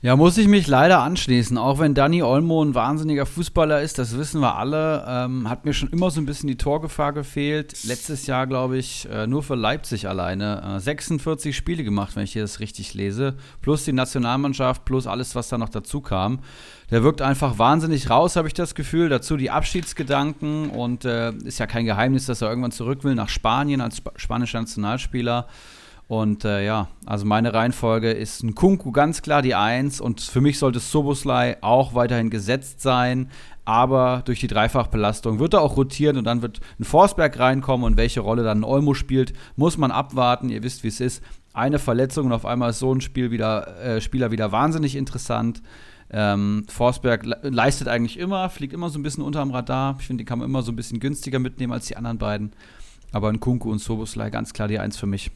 Ja, muss ich mich leider anschließen. Auch wenn Danny Olmo ein wahnsinniger Fußballer ist, das wissen wir alle, ähm, hat mir schon immer so ein bisschen die Torgefahr gefehlt. Letztes Jahr, glaube ich, äh, nur für Leipzig alleine äh, 46 Spiele gemacht, wenn ich hier das richtig lese. Plus die Nationalmannschaft, plus alles, was da noch dazu kam. Der wirkt einfach wahnsinnig raus, habe ich das Gefühl. Dazu die Abschiedsgedanken und äh, ist ja kein Geheimnis, dass er irgendwann zurück will nach Spanien als Sp spanischer Nationalspieler. Und äh, ja, also meine Reihenfolge ist ein Kunku ganz klar die Eins und für mich sollte Soboslai auch weiterhin gesetzt sein, aber durch die Dreifachbelastung wird er auch rotieren und dann wird ein Forsberg reinkommen und welche Rolle dann ein Olmo spielt, muss man abwarten. Ihr wisst, wie es ist. Eine Verletzung und auf einmal ist so ein Spiel wieder, äh, Spieler wieder wahnsinnig interessant. Ähm, Forsberg le leistet eigentlich immer, fliegt immer so ein bisschen unterm Radar. Ich finde, die kann man immer so ein bisschen günstiger mitnehmen als die anderen beiden. Aber ein Kunku und Soboslai ganz klar die Eins für mich.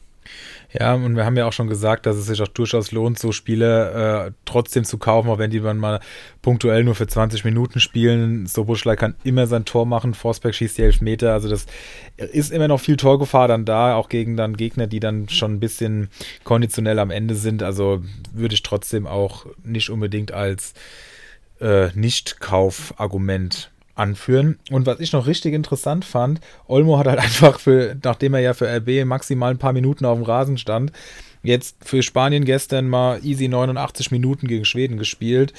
Ja, und wir haben ja auch schon gesagt, dass es sich auch durchaus lohnt, so Spiele äh, trotzdem zu kaufen, auch wenn die dann mal punktuell nur für 20 Minuten spielen. So Buschlei kann immer sein Tor machen, Forsberg schießt die Elfmeter, also das ist immer noch viel Torgefahr dann da, auch gegen dann Gegner, die dann schon ein bisschen konditionell am Ende sind. Also würde ich trotzdem auch nicht unbedingt als äh, Nicht-Kauf-Argument anführen. Und was ich noch richtig interessant fand, Olmo hat halt einfach für, nachdem er ja für RB maximal ein paar Minuten auf dem Rasen stand, jetzt für Spanien gestern mal easy 89 Minuten gegen Schweden gespielt.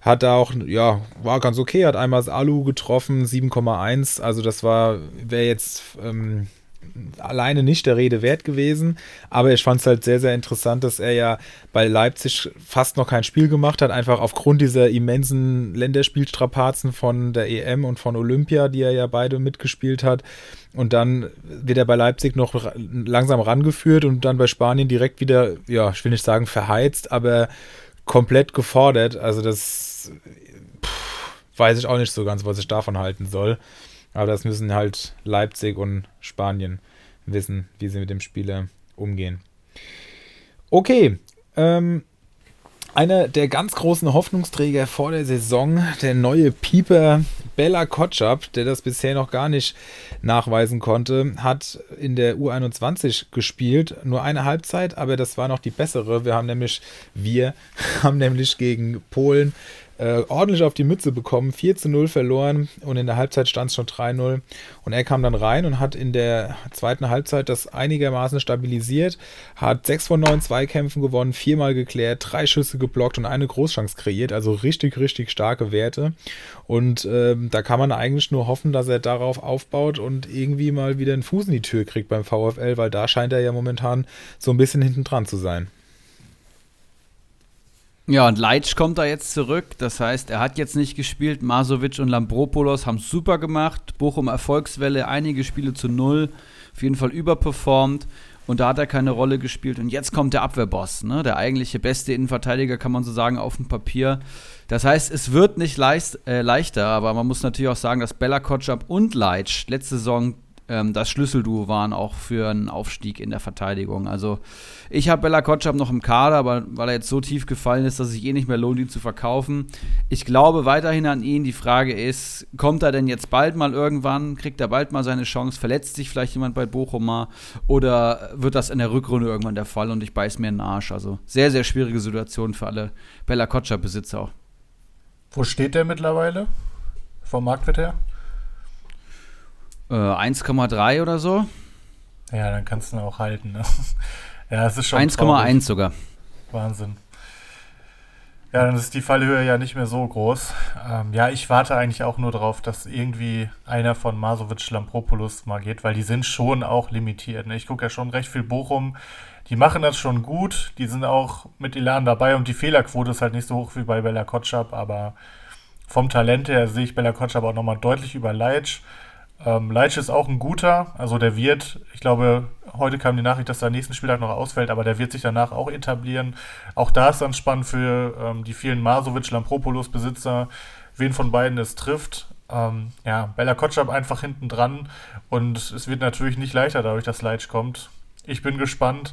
Hat da auch, ja, war ganz okay, hat einmal das Alu getroffen, 7,1. Also das war, wäre jetzt ähm, alleine nicht der Rede wert gewesen. Aber ich fand es halt sehr, sehr interessant, dass er ja bei Leipzig fast noch kein Spiel gemacht hat, einfach aufgrund dieser immensen Länderspielstrapazen von der EM und von Olympia, die er ja beide mitgespielt hat. Und dann wird er bei Leipzig noch langsam rangeführt und dann bei Spanien direkt wieder, ja, ich will nicht sagen verheizt, aber komplett gefordert. Also das pff, weiß ich auch nicht so ganz, was ich davon halten soll. Aber das müssen halt Leipzig und Spanien wissen, wie sie mit dem Spieler umgehen. Okay, ähm, einer der ganz großen Hoffnungsträger vor der Saison, der neue Pieper Bella Kotschap, der das bisher noch gar nicht nachweisen konnte, hat in der U21 gespielt. Nur eine Halbzeit, aber das war noch die bessere. Wir haben nämlich, wir haben nämlich gegen Polen äh, ordentlich auf die Mütze bekommen, 4 zu 0 verloren und in der Halbzeit stand es schon 3-0. Und er kam dann rein und hat in der zweiten Halbzeit das einigermaßen stabilisiert, hat 6 von 9 Zweikämpfen gewonnen, viermal geklärt, drei Schüsse geblockt und eine Großchance kreiert. Also richtig, richtig starke Werte. Und ähm, da kann man eigentlich nur hoffen, dass er darauf aufbaut und irgendwie mal wieder einen Fuß in die Tür kriegt beim VfL, weil da scheint er ja momentan so ein bisschen hinten dran zu sein.
Ja, und Leitsch kommt da jetzt zurück. Das heißt, er hat jetzt nicht gespielt. Masovic und Lambropoulos haben super gemacht. Bochum Erfolgswelle, einige Spiele zu null. Auf jeden Fall überperformt. Und da hat er keine Rolle gespielt. Und jetzt kommt der Abwehrboss, ne? der eigentliche beste Innenverteidiger, kann man so sagen, auf dem Papier. Das heißt, es wird nicht leicht, äh, leichter, aber man muss natürlich auch sagen, dass Bella Kotschap und Leitsch letzte Saison ähm, das Schlüsselduo waren auch für einen Aufstieg in der Verteidigung. Also ich habe Bella Kotschap noch im Kader, aber weil er jetzt so tief gefallen ist, dass es sich eh nicht mehr lohnt, ihn zu verkaufen. Ich glaube weiterhin an ihn. Die Frage ist, kommt er denn jetzt bald mal irgendwann? Kriegt er bald mal seine Chance? Verletzt sich vielleicht jemand bei Bochum mal? Oder wird das in der Rückrunde irgendwann der Fall und ich beiß mir in den Arsch? Also sehr, sehr schwierige Situation für alle Bella Kotschap-Besitzer auch.
Wo steht der mittlerweile? Vom Marktwert her?
Äh, 1,3 oder so.
Ja, dann kannst du ihn auch halten. Ne? ja, es ist schon
1,1 sogar.
Wahnsinn. Ja, dann ist die Fallhöhe ja nicht mehr so groß. Ähm, ja, ich warte eigentlich auch nur darauf, dass irgendwie einer von Masovic Lampropoulos mal geht, weil die sind schon auch limitiert. Ne? Ich gucke ja schon recht viel Bochum. Die machen das schon gut. Die sind auch mit Elan dabei und die Fehlerquote ist halt nicht so hoch wie bei Bella Kotschap, aber vom Talent her sehe ich Bella Kotschap auch nochmal deutlich über Leitsch. Ähm, Leitsch ist auch ein guter, also der wird, ich glaube, heute kam die Nachricht, dass er nächsten Spieltag noch ausfällt, aber der wird sich danach auch etablieren. Auch da ist dann spannend für ähm, die vielen Masovic-Lampropoulos-Besitzer, wen von beiden es trifft. Ähm, ja, Bella Kotschap einfach hinten dran und es wird natürlich nicht leichter dadurch, dass Leitsch kommt. Ich bin gespannt,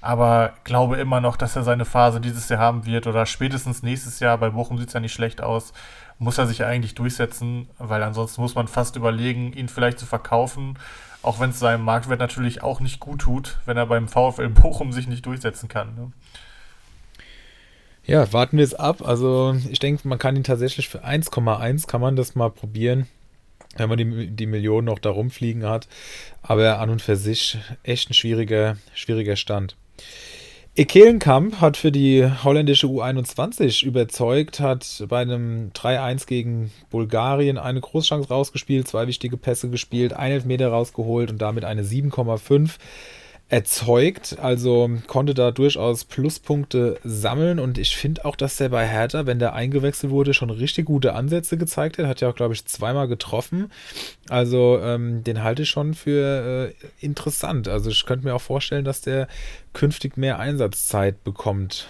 aber glaube immer noch, dass er seine Phase dieses Jahr haben wird oder spätestens nächstes Jahr. Bei Bochum sieht es ja nicht schlecht aus muss er sich eigentlich durchsetzen, weil ansonsten muss man fast überlegen, ihn vielleicht zu verkaufen, auch wenn es seinem Marktwert natürlich auch nicht gut tut, wenn er beim VfL Bochum sich nicht durchsetzen kann. Ne?
Ja, warten wir es ab. Also ich denke, man kann ihn tatsächlich für 1,1 kann man das mal probieren, wenn man die, die Millionen noch da rumfliegen hat. Aber an und für sich echt ein schwieriger, schwieriger Stand. Ekelenkamp hat für die holländische U21 überzeugt, hat bei einem 3-1 gegen Bulgarien eine Großchance rausgespielt, zwei wichtige Pässe gespielt, ein Elfmeter rausgeholt und damit eine 7,5 erzeugt. Also konnte da durchaus Pluspunkte sammeln. Und ich finde auch, dass der bei Hertha, wenn der eingewechselt wurde, schon richtig gute Ansätze gezeigt hat. Hat ja auch, glaube ich, zweimal getroffen. Also ähm, den halte ich schon für äh, interessant. Also ich könnte mir auch vorstellen, dass der künftig mehr Einsatzzeit bekommt.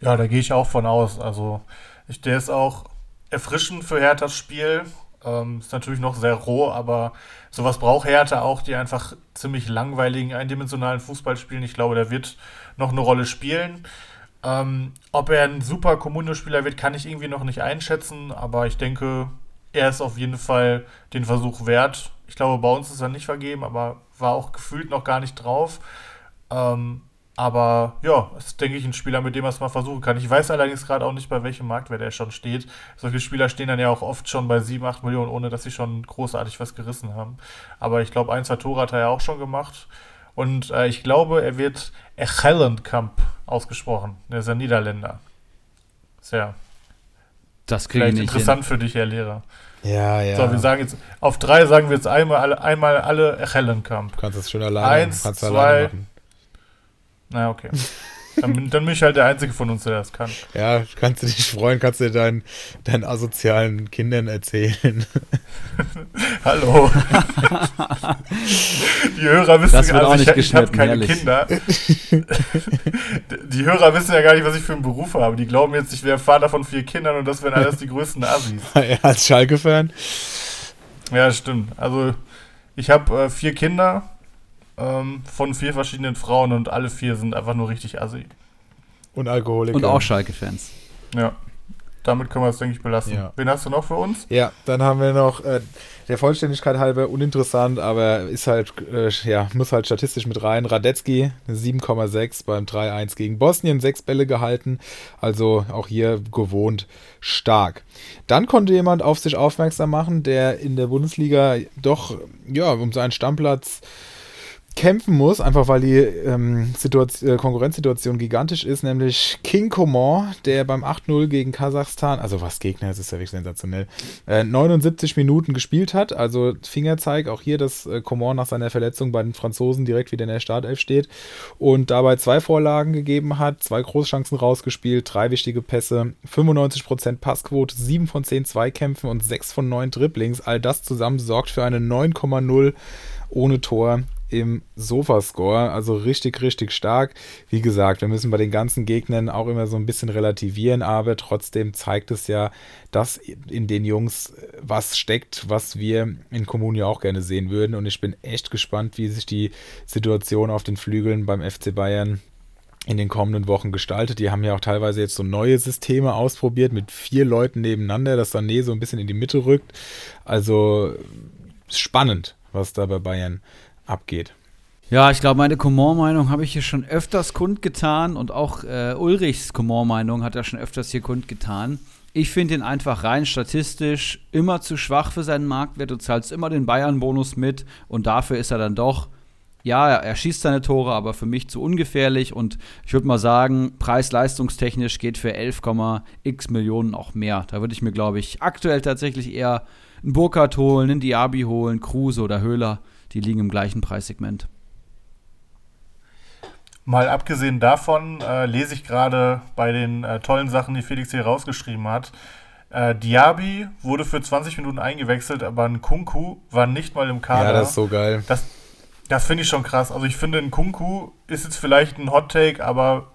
Ja, da gehe ich auch von aus. Also ich, der ist auch erfrischend für Herthas Spiel. Ähm, ist natürlich noch sehr roh, aber sowas braucht Hertha auch, die einfach ziemlich langweiligen, eindimensionalen Fußball spielen. Ich glaube, der wird noch eine Rolle spielen. Ähm, ob er ein super Kommunio-Spieler wird, kann ich irgendwie noch nicht einschätzen, aber ich denke, er ist auf jeden Fall den Versuch wert. Ich glaube, bei uns ist er nicht vergeben, aber war auch gefühlt noch gar nicht drauf. Ähm, aber ja, ist, denke ich, ein Spieler, mit dem man es mal versuchen kann. Ich weiß allerdings gerade auch nicht, bei welchem Marktwert er schon steht. Solche Spieler stehen dann ja auch oft schon bei 7, 8 Millionen, ohne dass sie schon großartig was gerissen haben. Aber ich glaube, ein, zwei Tore hat er ja auch schon gemacht. Und äh, ich glaube, er wird Echellenkamp ausgesprochen. Er ist ein Niederländer. Sehr.
Das kriege ich
Vielleicht interessant
hin.
für dich, Herr Lehrer.
Ja, ja.
So, wir sagen jetzt, auf drei sagen wir jetzt einmal alle, einmal alle Echellenkamp.
du kannst das schon alleine,
Eins,
kannst du
zwei.
alleine machen.
Na, okay. Dann, bin- dann bin ich halt der Einzige von uns, der das kann.
Ja, kannst du dich freuen, kannst du deinen, deinen asozialen Kindern erzählen.
Hallo. Die Hörer wissen
Das wird
also
auch nicht
ich, ich habe keine
ehrlich.
Kinder. Die Hörer wissen ja gar nicht, was ich für einen Beruf habe. Die glauben jetzt, ich wäre Vater von vier Kindern und das wären alles die größten Assis.
Ja, Als Schalke-Fan.
Ja, stimmt. Also ich habe äh, vier Kinder ähm, von vier verschiedenen Frauen und alle vier sind einfach nur richtig assi.
Und Alkoholiker.
Und auch Schalke-Fans.
Ja. Damit können wir es, denke ich, belassen.
Ja.
Wen hast du noch für uns?
Ja, dann haben wir noch, äh, der Vollständigkeit halber uninteressant, aber ist halt, äh, ja, muss halt statistisch mit rein. Radetzky, eine 7,6 beim 3-1 gegen Bosnien, sechs Bälle gehalten, also auch hier gewohnt stark. Dann konnte jemand auf sich aufmerksam machen, der in der Bundesliga doch, ja, um seinen Stammplatz kämpfen muss, einfach weil die ähm, äh, Konkurrenzsituation gigantisch ist, nämlich King Coman, der beim 8-0 gegen Kasachstan, also was Gegner, das ist ja wirklich sensationell, äh, 79 Minuten gespielt hat, also Fingerzeig, auch hier, dass äh, Coman nach seiner Verletzung bei den Franzosen direkt wieder in der Startelf steht und dabei zwei Vorlagen gegeben hat, zwei Großchancen rausgespielt, drei wichtige Pässe, 95% Passquote, 7 von 10 Zweikämpfen und 6 von 9 Dribblings, all das zusammen sorgt für eine 9,0 ohne Tor im Sofascore. Also richtig, richtig stark. Wie gesagt, wir müssen bei den ganzen Gegnern auch immer so ein bisschen relativieren, aber trotzdem zeigt es ja, dass in den Jungs was steckt, was wir in Kommunia auch gerne sehen würden. Und ich bin echt gespannt, wie sich die Situation auf den Flügeln beim FC Bayern in den kommenden Wochen gestaltet. Die haben ja auch teilweise jetzt so neue Systeme ausprobiert mit vier Leuten nebeneinander, dass Sané so ein bisschen in die Mitte rückt. Also spannend, was da bei Bayern abgeht.
Ja, ich glaube, meine Coman-Meinung habe ich hier schon öfters kundgetan und auch äh, Ulrichs Coman-Meinung hat er schon öfters hier kundgetan. Ich finde ihn einfach rein statistisch immer zu schwach für seinen Marktwert. Du zahlst immer den Bayern-Bonus mit und dafür ist er dann doch, ja, er schießt seine Tore, aber für mich zu ungefährlich und ich würde mal sagen, preis-leistungstechnisch geht für 11,x Millionen auch mehr. Da würde ich mir, glaube ich, aktuell tatsächlich eher einen Burkhardt holen, einen Diaby holen, Kruse oder Höhler. Die liegen im gleichen Preissegment.
Mal abgesehen davon äh, lese ich gerade bei den äh, tollen Sachen, die Felix hier rausgeschrieben hat. Äh, Diaby wurde für 20 Minuten eingewechselt, aber ein Kunku war nicht mal im Kader.
Ja, das ist so geil.
Das, das finde ich schon krass. Also ich finde, ein Kunku ist jetzt vielleicht ein Hot Take, aber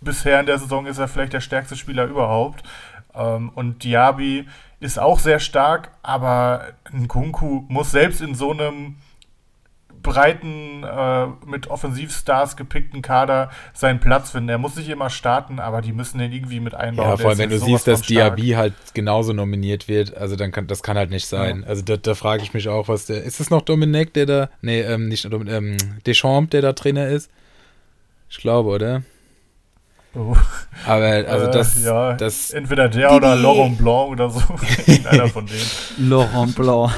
bisher in der Saison ist er vielleicht der stärkste Spieler überhaupt. Ähm, und Diaby ist auch sehr stark, aber ein Kunku muss selbst in so einem breiten, äh, mit Offensivstars gepickten Kader seinen Platz finden. Er muss nicht immer starten, aber die müssen den irgendwie mit einbauen.
Ja, vor allem, wenn du siehst, dass. Diaby halt genauso nominiert wird, also dann kann, das kann halt nicht sein. Also da, da frage ich mich auch, was der, ist es noch Dominik, der da, nee, ähm, nicht Dominik, ähm, Deschamps, der da Trainer ist? Ich glaube, oder?
Oh.
Aber, also
Äh,
das,
ja,
das,
entweder der oder Laurent Blanc oder so. Einer von denen.
Laurent Blanc.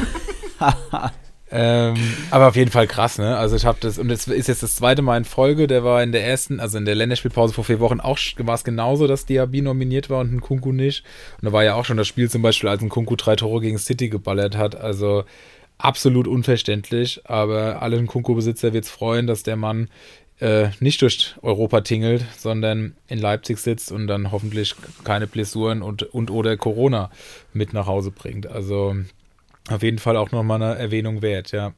Ähm, aber auf jeden Fall krass, ne? Also ich habe das, und das ist jetzt das zweite Mal in Folge, der war in der ersten, also in der Länderspielpause vor vier Wochen auch, war es genauso, dass Diaby nominiert war und ein Kunku nicht. Und da war ja auch schon das Spiel zum Beispiel, als ein Kunku drei Tore gegen City geballert hat. Also absolut unverständlich, aber allen Kunku-Besitzer wird es freuen, dass der Mann äh, nicht durch Europa tingelt, sondern in Leipzig sitzt und dann hoffentlich keine Blessuren und, und oder Corona mit nach Hause bringt. Also auf jeden Fall auch nochmal eine Erwähnung wert, ja.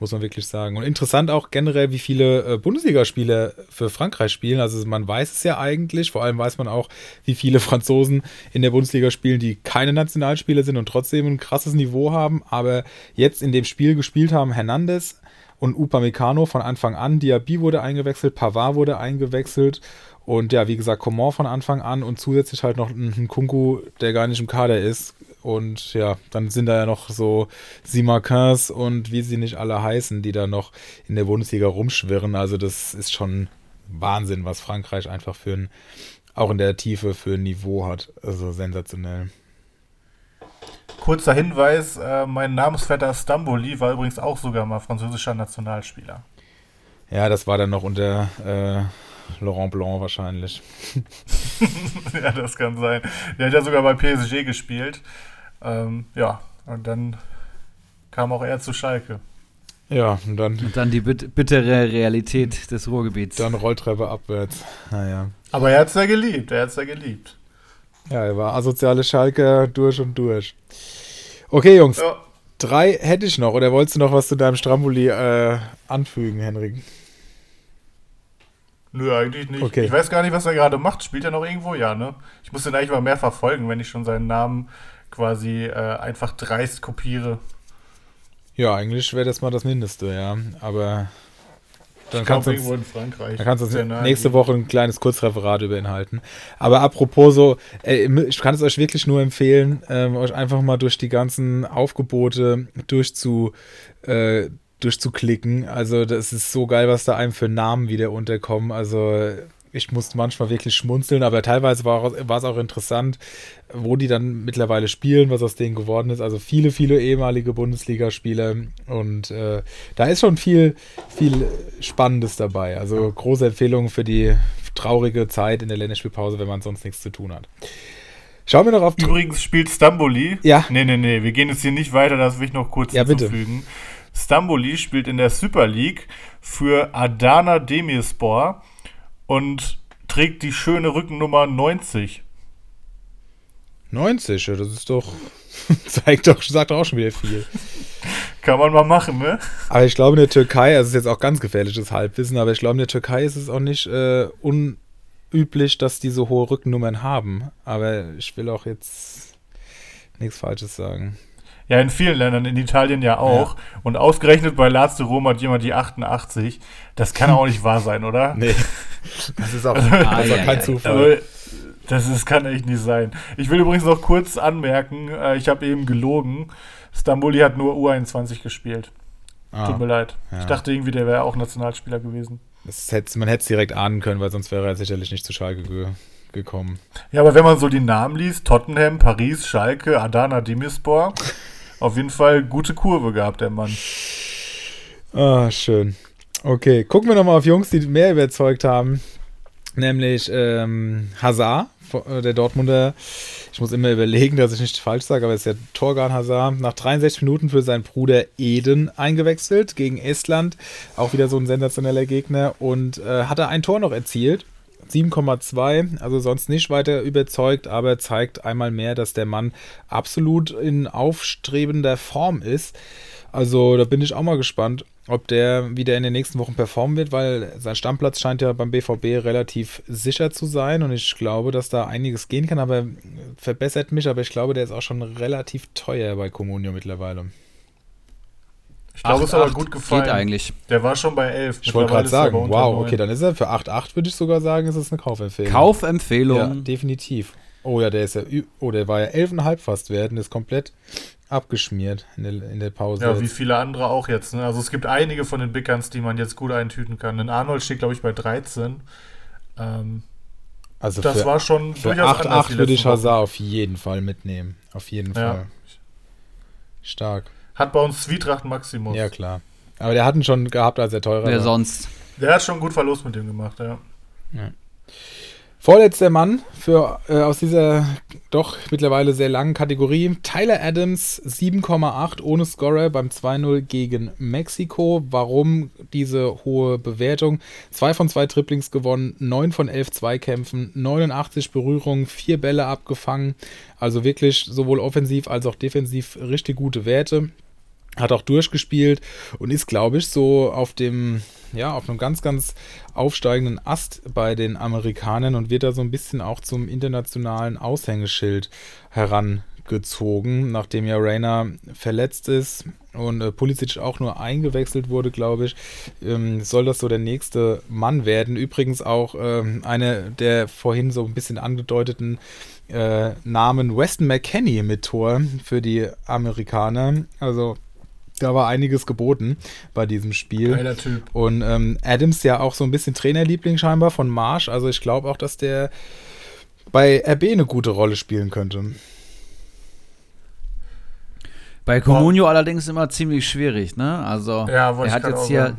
muss man wirklich sagen. Und interessant auch generell, wie viele äh, Bundesligaspieler für Frankreich spielen. Also man weiß es ja eigentlich, vor allem weiß man auch, wie viele Franzosen in der Bundesliga spielen, die keine Nationalspieler sind und trotzdem ein krasses Niveau haben, aber jetzt in dem Spiel gespielt haben Hernandez und Upamecano von Anfang an, Diaby wurde eingewechselt, Pavard wurde eingewechselt und ja, wie gesagt, Coman von Anfang an und zusätzlich halt noch ein Kunku, der gar nicht im Kader ist, und ja, dann sind da ja noch so Simakins und wie sie nicht alle heißen, die da noch in der Bundesliga rumschwirren. Also das ist schon Wahnsinn, was Frankreich einfach für ein, auch in der Tiefe für ein Niveau hat. Also sensationell.
Kurzer Hinweis, äh, mein Namensvetter Stamboli war übrigens auch sogar mal französischer Nationalspieler.
Ja, das war dann noch unter äh, Laurent Blanc wahrscheinlich.
ja, das kann sein. Der hat ja sogar bei PSG gespielt. Ähm, ja, und dann kam auch er zu Schalke.
Ja, und dann.
Und dann die bit bittere Realität des Ruhrgebiets.
Dann Rolltreppe abwärts. Naja.
Aber er hat es ja geliebt, er hat es ja geliebt.
Ja, er war asoziale Schalke durch und durch. Okay, Jungs. Ja. Drei hätte ich noch. Oder wolltest du noch was zu deinem Stramboli äh, anfügen, Henrik?
Nö, eigentlich nicht. Okay. Ich weiß gar nicht, was er gerade macht. Spielt er noch irgendwo? Ja, ne? Ich muss den eigentlich mal mehr verfolgen, wenn ich schon seinen Namen quasi äh, einfach dreist kopiere.
Ja, eigentlich wäre das mal das Mindeste, ja. Aber
dann kannst, du irgendwo in Frankreich.
dann kannst du nächste Woche ein kleines Kurzreferat über ihn halten. Aber apropos so, ich kann es euch wirklich nur empfehlen, ähm, euch einfach mal durch die ganzen Aufgebote durchzu, äh, durchzuklicken. Also das ist so geil, was da einem für Namen wieder unterkommen. Also ich musste manchmal wirklich schmunzeln, aber teilweise war, war es auch interessant, wo die dann mittlerweile spielen, was aus denen geworden ist. Also viele, viele ehemalige Bundesligaspieler und äh, da ist schon viel, viel Spannendes dabei. Also große Empfehlung für die traurige Zeit in der Länderspielpause, wenn man sonst nichts zu tun hat. Schauen wir noch auf.
Übrigens spielt Stamboli.
Ja.
Nee, nee, nee, wir gehen jetzt hier nicht weiter, das will ich noch kurz
ja,
hinzufügen. Bitte. Stamboli spielt in der Super League für Adana Demirspor und trägt die schöne Rückennummer 90.
90, ja, das ist doch. zeigt doch, sagt doch auch schon wieder viel.
Kann man mal machen, ne?
Aber ich glaube, in der Türkei, also es ist jetzt auch ganz gefährliches Halbwissen, aber ich glaube, in der Türkei ist es auch nicht äh, unüblich, dass die so hohe Rückennummern haben. Aber ich will auch jetzt nichts Falsches sagen.
Ja, in vielen Ländern, in Italien ja auch. Ja. Und ausgerechnet bei Lazio Rom hat jemand die 88. Das kann auch nicht wahr sein, oder?
Nee. Das ist auch, also, ah, das ja, kein ja, Zufall.
Aber das ist, kann echt nicht sein. Ich will übrigens noch kurz anmerken, äh, ich habe eben gelogen. Stamboli hat nur U21 gespielt. Ah, Tut mir leid. Ich dachte irgendwie, der wäre auch Nationalspieler gewesen.
Hätte, man hätte es direkt ahnen können, weil sonst wäre er sicherlich nicht zu Schalke ge gekommen.
Ja, aber wenn man so die Namen liest, Tottenham, Paris, Schalke, Adana Demirspor, auf jeden Fall gute Kurve gehabt, der Mann.
Ah, schön. Okay, gucken wir nochmal auf Jungs, die mehr überzeugt haben. Nämlich ähm, Hazard, äh, der Dortmunder. Ich muss immer überlegen, dass ich nicht falsch sage, aber es ist der Torgan Hazard. Nach 63 Minuten für seinen Bruder Eden eingewechselt gegen Estland. Auch wieder so ein sensationeller Gegner. Und äh, hat er ein Tor noch erzielt. 7,2, also sonst nicht weiter überzeugt, aber zeigt einmal mehr, dass der Mann absolut in aufstrebender Form ist. Also da bin ich auch mal gespannt, ob der wieder in den nächsten Wochen performen wird, weil sein Stammplatz scheint ja beim BVB relativ sicher zu sein und ich glaube, dass da einiges gehen kann, aber verbessert mich, aber ich glaube, der ist auch schon relativ teuer bei Comunio mittlerweile.
Ich glaube, es ist aber gut gefallen.
Geht eigentlich.
Der war schon bei 11.
Ich wollte gerade sagen, wow, okay, dann ist er für 8,8 würde ich sogar sagen, ist es eine Kaufempfehlung.
Kaufempfehlung. Ja,
definitiv. Oh ja, der ist ja, oh, der war ja 11,5 fast wert und ist komplett abgeschmiert in der, in der Pause.
Ja, jetzt. wie viele andere auch jetzt. Ne? Also es gibt einige von den Big Guns, die man jetzt gut eintüten kann. Denn Arnold steht, glaube ich, bei 13. Ähm,
also das für, war schon für 8,8 würde ich Hazard auf jeden Fall mitnehmen. Auf jeden Fall. Ja. Stark.
Hat bei uns Zwietracht Maximus.
Ja, klar. Aber der hat ihn schon gehabt, als er teurer
Wer war. sonst?
Der hat schon gut Verlust mit dem gemacht, ja. ja.
Vorletzter Mann für, äh, aus dieser doch mittlerweile sehr langen Kategorie. Tyler Adams 7,8 ohne Scorer beim 2-0 gegen Mexiko. Warum diese hohe Bewertung? 2 von 2 Triplings gewonnen, 9 von 11 Zweikämpfen, 89 Berührungen, 4 Bälle abgefangen. Also wirklich sowohl offensiv als auch defensiv richtig gute Werte. hat auch durchgespielt und ist, glaube ich, so auf dem, ja, auf einem ganz, ganz aufsteigenden Ast bei den Amerikanern und wird da so ein bisschen auch zum internationalen Aushängeschild herangezogen, nachdem ja Rainer verletzt ist und äh, Pulisic auch nur eingewechselt wurde, glaube ich, ähm, soll das so der nächste Mann werden. Übrigens auch ähm, eine der vorhin so ein bisschen angedeuteten äh, Namen Weston McKenney mit Tor für die Amerikaner. Also da war einiges geboten bei diesem Spiel.
Geiler Typ.
Und ähm, Adams ja auch so ein bisschen Trainerliebling scheinbar von Marsch. Also ich glaube auch, dass der bei RB eine gute Rolle spielen könnte.
Bei Comunio allerdings immer ziemlich schwierig, ne? Also
Ja,
er
ich
hat jetzt hier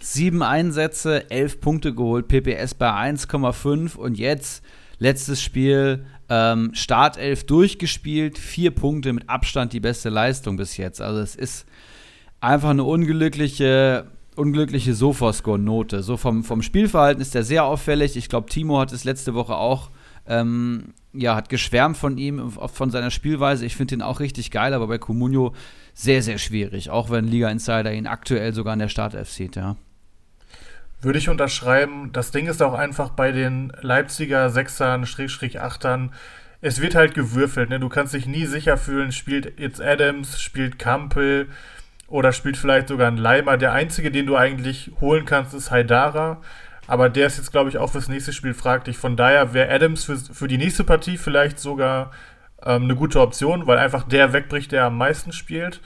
sieben Einsätze, elf Punkte geholt, PPS bei 1,5 und jetzt letztes Spiel ähm, Startelf durchgespielt, vier Punkte mit Abstand die beste Leistung bis jetzt. Also es ist einfach eine unglückliche, unglückliche Sofascore-Note. So vom, vom Spielverhalten ist er sehr auffällig. Ich glaube, Timo hat es letzte Woche auch, ähm, ja, hat geschwärmt von ihm, von seiner Spielweise. Ich finde ihn auch richtig geil, aber bei Comunio sehr, sehr schwierig. Auch wenn Liga Insider ihn aktuell sogar in der Startelf sieht, ja.
Würde ich unterschreiben. Das Ding ist auch einfach bei den Leipziger Sechsern, Schrägstrich Achtern, es wird halt gewürfelt. Ne? Du kannst dich nie sicher fühlen, spielt jetzt Adams, spielt Kampel oder spielt vielleicht sogar ein Leimer. Der einzige, den du eigentlich holen kannst, ist Haidara. Aber der ist jetzt, glaube ich, auch fürs nächste Spiel fraglich. Von daher wäre Adams für, für die nächste Partie vielleicht sogar ähm, eine gute Option, weil einfach der wegbricht, der am meisten spielt.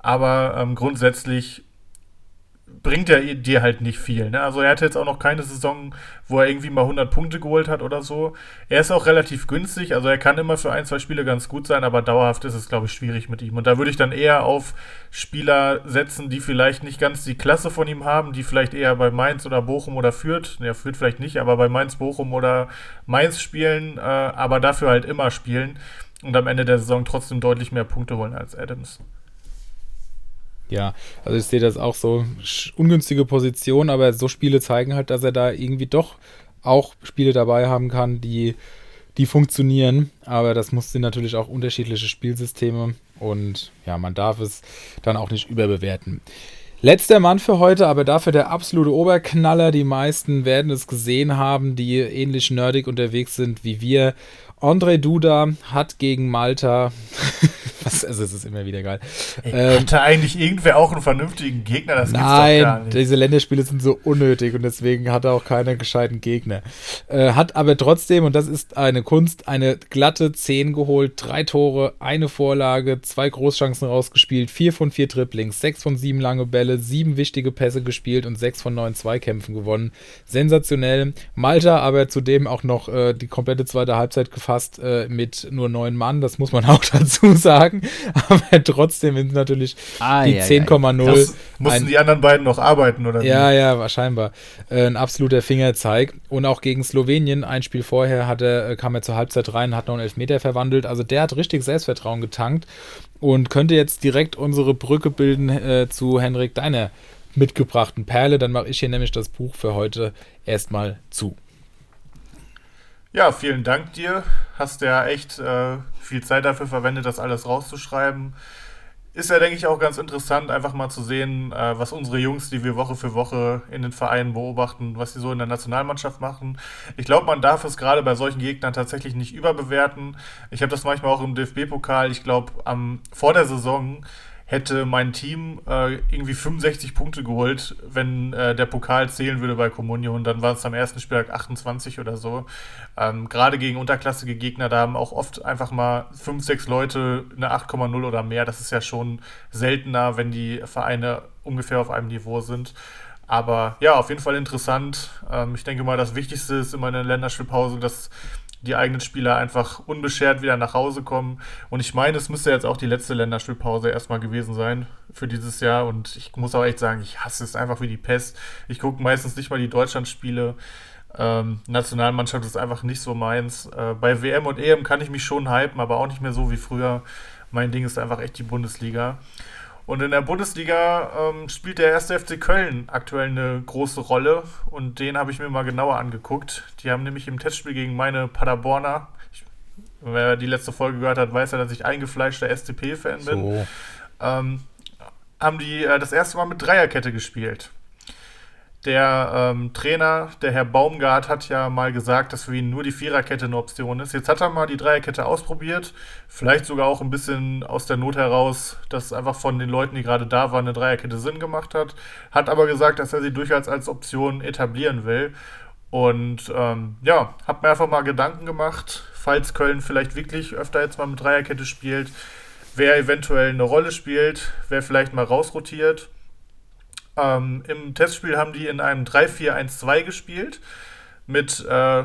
Aber ähm, grundsätzlich bringt er dir halt nicht viel. Ne? Also er hatte jetzt auch noch keine Saison, wo er irgendwie mal 100 Punkte geholt hat oder so. Er ist auch relativ günstig, also er kann immer für ein, zwei Spiele ganz gut sein, aber dauerhaft ist es, glaube ich, schwierig mit ihm. Und da würde ich dann eher auf Spieler setzen, die vielleicht nicht ganz die Klasse von ihm haben, die vielleicht eher bei Mainz oder Bochum oder Fürth, ja, Fürth vielleicht nicht, aber bei Mainz, Bochum oder Mainz spielen, äh, aber dafür halt immer spielen und am Ende der Saison trotzdem deutlich mehr Punkte holen als Adams.
Ja, also ich sehe das auch so. Ungünstige Position, aber so Spiele zeigen halt, dass er da irgendwie doch auch Spiele dabei haben kann, die, die funktionieren. Aber das sind natürlich auch unterschiedliche Spielsysteme und ja, man darf es dann auch nicht überbewerten. Letzter Mann für heute, aber dafür der absolute Oberknaller. Die meisten werden es gesehen haben, die ähnlich nerdig unterwegs sind wie wir. André Duda hat gegen Malta, was, also es ist immer wieder geil, ähm,
Hatte eigentlich irgendwer auch einen vernünftigen Gegner? Das gibt's doch gar
Nein,
nicht.
diese Länderspiele sind so unnötig und deswegen hat er auch keinen gescheiten Gegner. Äh, hat aber trotzdem, und das ist eine Kunst, eine glatte 10 geholt, drei Tore, eine Vorlage, zwei Großchancen rausgespielt, vier von vier Dribblings, sechs von sieben lange Bälle, sieben wichtige Pässe gespielt und sechs von neun Zweikämpfen gewonnen. Sensationell. Malta aber zudem auch noch äh, die komplette zweite Halbzeit gefasst äh, mit nur neun Mann, das muss man auch dazu sagen. Aber trotzdem sind natürlich
Ah,
die
ja, ja.
10,0
Das mussten die anderen beiden noch arbeiten, oder? wie?
ja, ja, wahrscheinlich. Äh, ein absoluter Fingerzeig. Und auch gegen Slowenien, ein Spiel vorher, hat er, äh, kam er zur Halbzeit rein, hat noch einen Elfmeter verwandelt. Also der hat richtig Selbstvertrauen getankt und könnte jetzt direkt unsere Brücke bilden äh, zu Henrik, deiner mitgebrachten Perle. Dann mache ich hier nämlich das Buch für heute erstmal zu.
Ja, vielen Dank dir. Hast ja echt äh, viel Zeit dafür verwendet, das alles rauszuschreiben. Ist ja, denke ich, auch ganz interessant, einfach mal zu sehen, äh, was unsere Jungs, die wir Woche für Woche in den Vereinen beobachten, was sie so in der Nationalmannschaft machen. Ich glaube, man darf es gerade bei solchen Gegnern tatsächlich nicht überbewerten. Ich habe das manchmal auch im DFB-Pokal. Ich glaube, vor der Saison hätte mein Team äh, irgendwie 65 Punkte geholt, wenn äh, der Pokal zählen würde bei Comunio dann war es am ersten Spieltag 28 oder so. Ähm, Gerade gegen unterklassige Gegner, da haben auch oft einfach mal 5, 6 Leute eine 8,0 oder mehr. Das ist ja schon seltener, wenn die Vereine ungefähr auf einem Niveau sind. Aber ja, auf jeden Fall interessant. Ähm, ich denke mal, das Wichtigste ist immer in der Länderspielpause, dass die eigenen Spieler einfach unbeschert wieder nach Hause kommen. Und ich meine, es müsste jetzt auch die letzte Länderspielpause erstmal gewesen sein für dieses Jahr. Und ich muss auch echt sagen, ich hasse es einfach wie die Pest. Ich gucke meistens nicht mal die Deutschlandspiele. Ähm, Nationalmannschaft ist einfach nicht so meins. Äh, bei WM und EM kann ich mich schon hypen, aber auch nicht mehr so wie früher. Mein Ding ist einfach echt die Bundesliga. Und in der Bundesliga ähm, spielt der erste FC Köln aktuell eine große Rolle und den habe ich mir mal genauer angeguckt. Die haben nämlich im Testspiel gegen meine Paderborner, ich, wer die letzte Folge gehört hat, weiß ja, dass ich eingefleischter SCP-Fan bin.
So.
Ähm, haben die äh, das erste Mal mit Dreierkette gespielt. Der ähm, Trainer, der Herr Baumgart, hat ja mal gesagt, dass für ihn nur die Viererkette eine Option ist. Jetzt hat er mal die Dreierkette ausprobiert. Vielleicht sogar auch ein bisschen aus der Not heraus, dass einfach von den Leuten, die gerade da waren, eine Dreierkette Sinn gemacht hat. Hat aber gesagt, dass er sie durchaus als Option etablieren will. Und ähm, ja, hab mir einfach mal Gedanken gemacht, falls Köln vielleicht wirklich öfter jetzt mal mit Dreierkette spielt, wer eventuell eine Rolle spielt, wer vielleicht mal rausrotiert. Ähm, Im Testspiel haben die in einem 3-4-1-2 gespielt mit äh,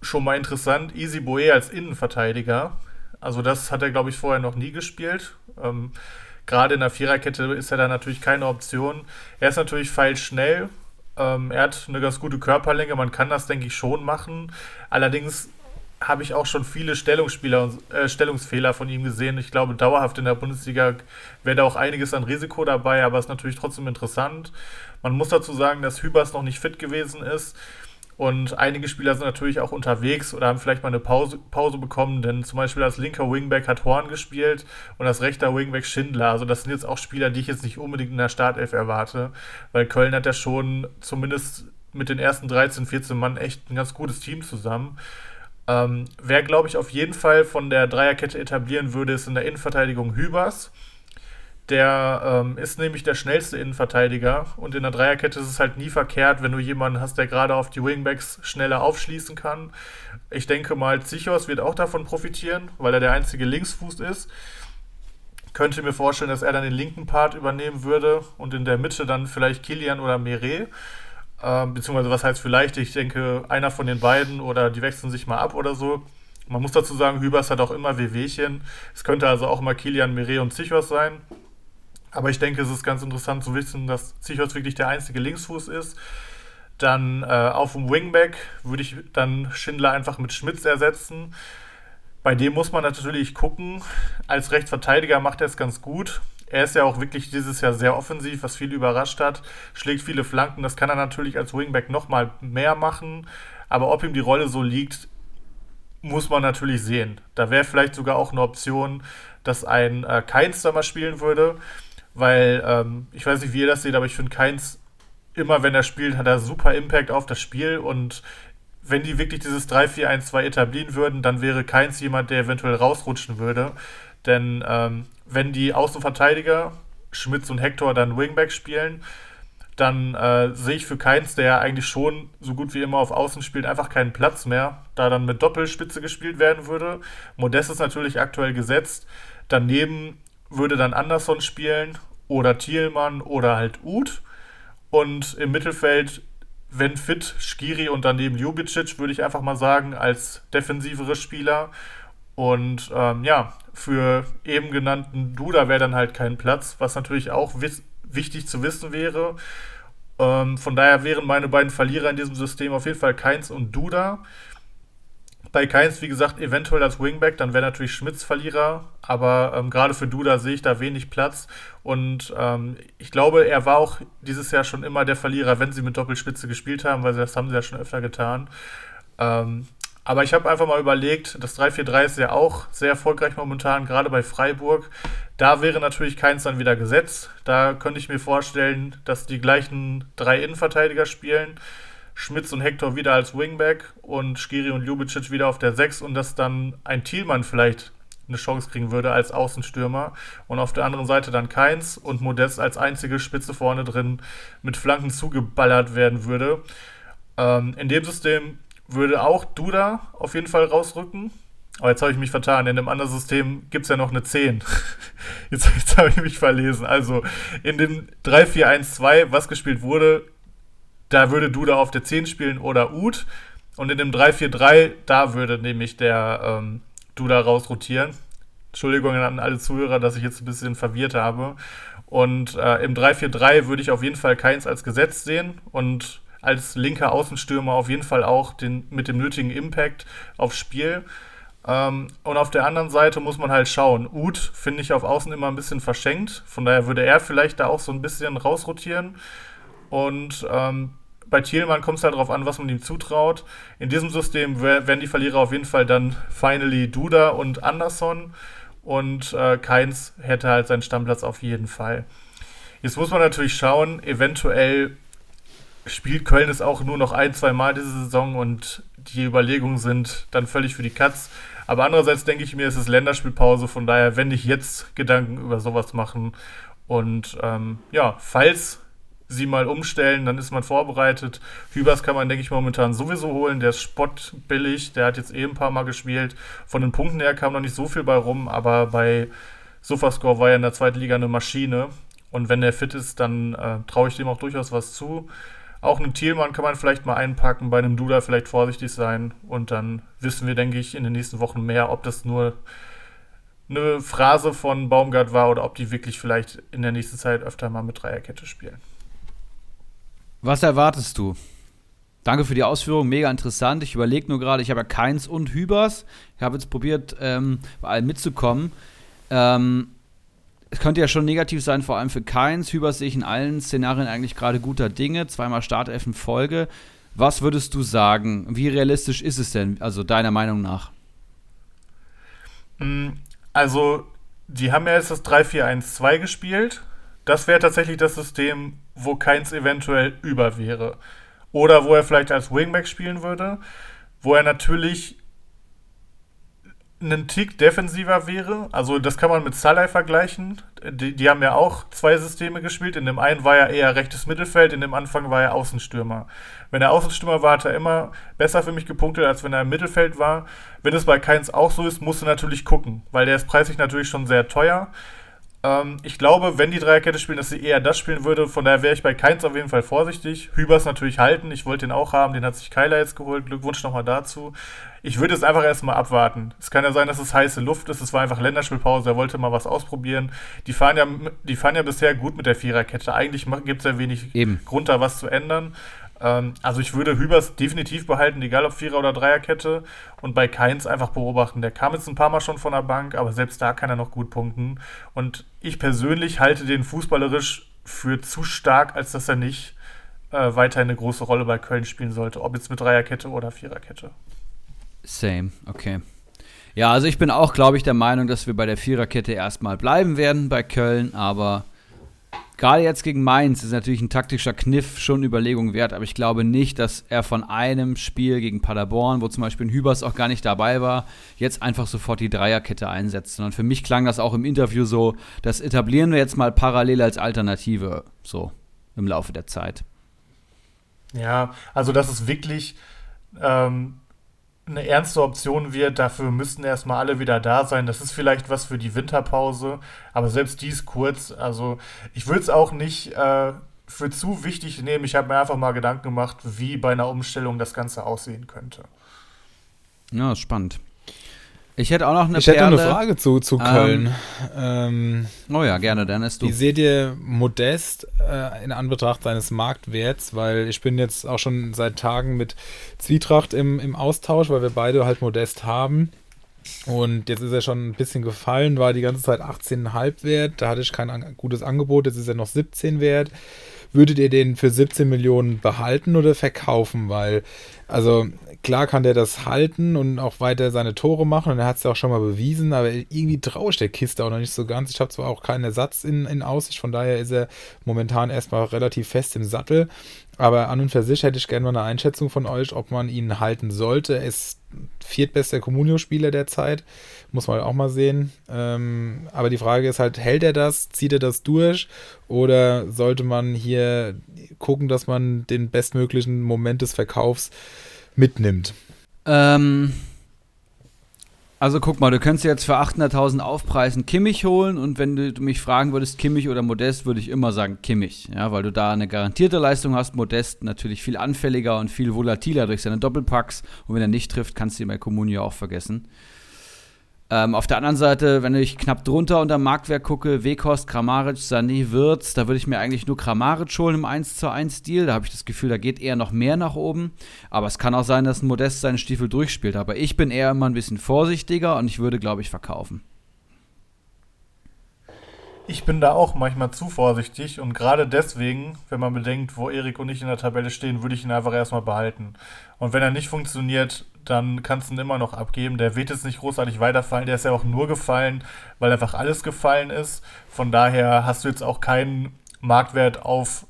schon mal interessant Easy Boe als Innenverteidiger. Also das hat er, glaube ich, vorher noch nie gespielt. Ähm, Gerade in der Viererkette ist er da natürlich keine Option. Er ist natürlich feilschnell, ähm, er hat eine ganz gute Körperlänge, man kann das, denke ich, schon machen. Allerdings habe ich auch schon viele Stellungsspieler äh, Stellungsfehler von ihm gesehen. Ich glaube, dauerhaft in der Bundesliga wäre da auch einiges an Risiko dabei, aber es ist natürlich trotzdem interessant. Man muss dazu sagen, dass Hübers noch nicht fit gewesen ist. Und einige Spieler sind natürlich auch unterwegs oder haben vielleicht mal eine Pause, Pause bekommen, denn zum Beispiel als linker Wingback hat Horn gespielt und als rechter Wingback Schindler. Also das sind jetzt auch Spieler, die ich jetzt nicht unbedingt in der Startelf erwarte, weil Köln hat ja schon zumindest mit den ersten 13, 14 Mann echt ein ganz gutes Team zusammen. Ähm, wer, glaube ich, auf jeden Fall von der Dreierkette etablieren würde, ist in der Innenverteidigung Hübers. Der ähm, ist nämlich der schnellste Innenverteidiger und in der Dreierkette ist es halt nie verkehrt, wenn du jemanden hast, der gerade auf die Wingbacks schneller aufschließen kann. Ich denke mal, Zichos wird auch davon profitieren, weil er der einzige Linksfuß ist. Könnte mir vorstellen, dass er dann den linken Part übernehmen würde und in der Mitte dann vielleicht Kilian oder Meret. Ähm, beziehungsweise was heißt vielleicht? Ich denke, einer von den beiden oder die wechseln sich mal ab oder so. Man muss dazu sagen, Hübers hat auch immer Wehwehchen. Es könnte also auch mal Kilian, Meret und Zichos sein. Aber ich denke, es ist ganz interessant zu wissen, dass Zichos wirklich der einzige Linksfuß ist. Dann äh, auf dem Wingback würde ich dann Schindler einfach mit Schmitz ersetzen. Bei dem muss man natürlich gucken. Als Rechtsverteidiger macht er es ganz gut. Er ist ja auch wirklich dieses Jahr sehr offensiv, was viele überrascht hat. Schlägt viele Flanken. Das kann er natürlich als Wingback nochmal mehr machen. Aber ob ihm die Rolle so liegt, muss man natürlich sehen. Da wäre vielleicht sogar auch eine Option, dass ein äh, Keins da mal spielen würde weil ähm, ich weiß nicht, wie ihr das seht, aber ich finde Keins, immer wenn er spielt, hat er super Impact auf das Spiel und wenn die wirklich dieses 3-4-1-2 etablieren würden, dann wäre Keins jemand, der eventuell rausrutschen würde. Denn ähm, wenn die Außenverteidiger, Schmitz und Hector, dann Wingback spielen, dann äh, sehe ich für Keins, der ja eigentlich schon so gut wie immer auf Außen spielt, einfach keinen Platz mehr, da dann mit Doppelspitze gespielt werden würde. Modest ist natürlich aktuell gesetzt. Daneben würde dann Anderson spielen oder Thielmann oder halt Uth. Und im Mittelfeld, wenn fit, Skiri und daneben Ljubicic, würde ich einfach mal sagen, als defensivere Spieler. Und ähm, ja, für eben genannten Duda wäre dann halt kein Platz, was natürlich auch wichtig zu wissen wäre. Ähm, von daher wären meine beiden Verlierer in diesem System auf jeden Fall Keins und Duda. Bei Keins, wie gesagt, eventuell als Wingback, dann wäre natürlich Schmitz Verlierer, aber ähm, gerade für Duda sehe ich da wenig Platz und ähm, ich glaube, er war auch dieses Jahr schon immer der Verlierer, wenn sie mit Doppelspitze gespielt haben, weil das haben sie ja schon öfter getan. Ähm, aber ich habe einfach mal überlegt, das 3-4-3 ist ja auch sehr erfolgreich momentan, gerade bei Freiburg. Da wäre natürlich keins dann wieder gesetzt. Da könnte ich mir vorstellen, dass die gleichen drei Innenverteidiger spielen. Schmitz und Hector wieder als Wingback und Skiri und Ljubicic wieder auf der 6 und dass dann ein Thielmann vielleicht eine Chance kriegen würde als Außenstürmer und auf der anderen Seite dann Keins und Modest als einzige Spitze vorne drin mit Flanken zugeballert werden würde. Ähm, in dem System würde auch Duda auf jeden Fall rausrücken. Aber jetzt habe ich mich vertan. In dem anderen System gibt es ja noch eine 10. Jetzt, jetzt habe ich mich verlesen. Also in dem 3-4-1-2, was gespielt wurde, da würde Duda auf der 10 spielen oder Ud. Und in dem 3-4-3, da würde nämlich der ähm, Duda rausrotieren. Entschuldigung an alle Zuhörer, dass ich jetzt ein bisschen verwirrt habe. Und äh, im 3-4-3 würde ich auf jeden Fall keins als Gesetz sehen und als linker Außenstürmer auf jeden Fall auch den, mit dem nötigen Impact aufs Spiel. Ähm, und auf der anderen Seite muss man halt schauen. Ud finde ich auf Außen immer ein bisschen verschenkt. Von daher würde er vielleicht da auch so ein bisschen rausrotieren. Und ähm, bei Thielmann kommt es halt darauf an, was man ihm zutraut. In diesem System werden die Verlierer auf jeden Fall dann finally Duda und Anderson und äh, Keins hätte halt seinen Stammplatz auf jeden Fall. Jetzt muss man natürlich schauen, eventuell spielt Köln es auch nur noch ein, zwei Mal diese Saison und die Überlegungen sind dann völlig für die Katz. Aber andererseits denke ich mir, es ist Länderspielpause, von daher, wenn nicht jetzt Gedanken über sowas machen. Und ähm, ja, falls sie mal umstellen, dann ist man vorbereitet. Hübers kann man, denke ich, momentan sowieso holen. Der ist spottbillig, der hat jetzt eh ein paar Mal gespielt. Von den Punkten her kam noch nicht so viel bei rum, aber bei Sofascore war er in der zweiten Liga eine Maschine. Und wenn der fit ist, dann äh, traue ich dem auch durchaus was zu. Auch einen Thielmann kann man vielleicht mal einpacken, bei einem Duda vielleicht vorsichtig sein. Und dann wissen wir, denke ich, in den nächsten Wochen mehr, ob das nur eine Phrase von Baumgart war oder ob die wirklich vielleicht in der nächsten Zeit öfter mal mit Dreierkette spielen.
Was erwartest du? Danke für die Ausführung, mega interessant. Ich überlege nur gerade, ich habe ja Keins und Hübers. Ich habe jetzt probiert, ähm, bei allen mitzukommen. Ähm, es könnte ja schon negativ sein, vor allem für Keins. Hübers sehe ich in allen Szenarien eigentlich gerade guter Dinge. Zweimal Startelf in Folge. Was würdest du sagen? Wie realistisch ist es denn, also deiner Meinung nach?
Mm, also, die haben ja jetzt das 3-4-1-2 gespielt. Das wäre tatsächlich das System, wo keins eventuell über wäre. Oder wo er vielleicht als Wingback spielen würde, wo er natürlich einen Tick defensiver wäre. Also das kann man mit Salai vergleichen. Die, die, haben ja auch zwei Systeme gespielt. In dem einen war er eher rechtes Mittelfeld, in dem Anfang war er Außenstürmer. Wenn er Außenstürmer war, hat er immer besser für mich gepunktet, als wenn er im Mittelfeld war. Wenn es bei Keins auch so ist, musst du natürlich gucken, weil der ist preislich natürlich schon sehr teuer. Ähm, ich glaube, wenn die Dreierkette spielen, dass sie eher das spielen würde. Von daher wäre ich bei Keins auf jeden Fall vorsichtig. Hübers natürlich halten. Ich wollte den auch haben. Den hat sich Keiler jetzt geholt. Glückwunsch nochmal dazu. Ich würde es einfach erstmal abwarten. Es kann ja sein, dass es heiße Luft ist. Es war einfach Länderspielpause. Er wollte mal was ausprobieren. Die fahren ja, die fahren ja bisher gut mit der Viererkette. Eigentlich gibt es ja wenig Eben. Grund, da was zu ändern. Ähm, also ich würde Hübers definitiv behalten, egal ob Vierer- oder Dreierkette. Und bei Keins einfach beobachten. Der kam jetzt ein paar Mal schon von der Bank, aber selbst da kann er noch gut punkten. Und ich persönlich halte den fußballerisch für zu stark, als dass er nicht äh, weiter eine große Rolle bei Köln spielen sollte. Ob jetzt mit Dreierkette oder Viererkette.
Same, okay. Ja, also ich bin auch, glaube ich, der Meinung, dass wir bei der Viererkette erstmal bleiben werden bei Köln, aber Gerade jetzt gegen Mainz ist natürlich ein taktischer Kniff schon Überlegung wert, aber ich glaube nicht, dass er von einem Spiel gegen Paderborn, wo zum Beispiel ein Hübers auch gar nicht dabei war, jetzt einfach sofort die Dreierkette einsetzt. Sondern für mich klang das auch im Interview so, das etablieren wir jetzt mal parallel als Alternative, so im Laufe der Zeit.
Ja, also das ist wirklich ähm, eine ernste Option wird. Dafür müssten erstmal alle wieder da sein. Das ist vielleicht was für die Winterpause, aber selbst dies kurz. Also ich würde es auch nicht äh, für zu wichtig nehmen. Ich habe mir einfach mal Gedanken gemacht, wie bei einer Umstellung das Ganze aussehen könnte.
Ja, spannend. Ich hätte auch noch eine
Ich hätte Perle. eine Frage zu, zu ähm, Köln.
Ähm, oh ja, gerne, dann ist du.
Wie seht ihr Modest äh, in Anbetracht seines Marktwerts? Weil ich bin jetzt auch schon seit Tagen mit Zwietracht im, im Austausch, weil wir beide halt Modest haben. Und jetzt ist er schon ein bisschen gefallen, war die ganze Zeit 18,5 wert. Da hatte ich kein gutes Angebot, jetzt ist er noch 17 wert. Würdet ihr den für 17 Millionen behalten oder verkaufen? Weil, also klar kann der das halten und auch weiter seine Tore machen und er hat es ja auch schon mal bewiesen, aber irgendwie traue ich der Kiste auch noch nicht so ganz. Ich habe zwar auch keinen Ersatz in, in Aussicht, von daher ist er momentan erstmal relativ fest im Sattel. Aber an und für sich hätte ich gerne mal eine Einschätzung von euch, ob man ihn halten sollte. Ist viertbester Comunio-Spieler derzeit, muss man auch mal sehen. Ähm, aber die Frage ist halt, hält er das, zieht er das durch oder sollte man hier gucken, dass man den bestmöglichen Moment des Verkaufs mitnimmt?
Ähm, also guck mal, du könntest jetzt für 800.000 aufpreisen Kimmich holen und wenn du mich fragen würdest, Kimmich oder Modest, würde ich immer sagen Kimmich, ja, weil du da eine garantierte Leistung hast. Modest natürlich viel anfälliger und viel volatiler durch seine Doppelpacks und wenn er nicht trifft, kannst du ihn bei Comunio auch vergessen. Ähm, auf der anderen Seite, wenn ich knapp drunter unter Marktwert gucke, Wekost, Kramaric, Sané, Wirtz, da würde ich mir eigentlich nur Kramaric holen im 1 zu 1 Stil. Da habe ich das Gefühl, da geht eher noch mehr nach oben. Aber es kann auch sein, dass ein Modest seinen Stiefel durchspielt. Aber ich bin eher immer ein bisschen vorsichtiger und ich würde, glaube ich, verkaufen.
Ich bin da auch manchmal zu vorsichtig und gerade deswegen, wenn man bedenkt, wo Erik und ich in der Tabelle stehen, würde ich ihn einfach erstmal behalten. Und wenn er nicht funktioniert, dann kannst du ihn immer noch abgeben. Der wird jetzt nicht großartig weiterfallen. Der ist ja auch nur gefallen, weil einfach alles gefallen ist. Von daher hast du jetzt auch keinen Marktwert auf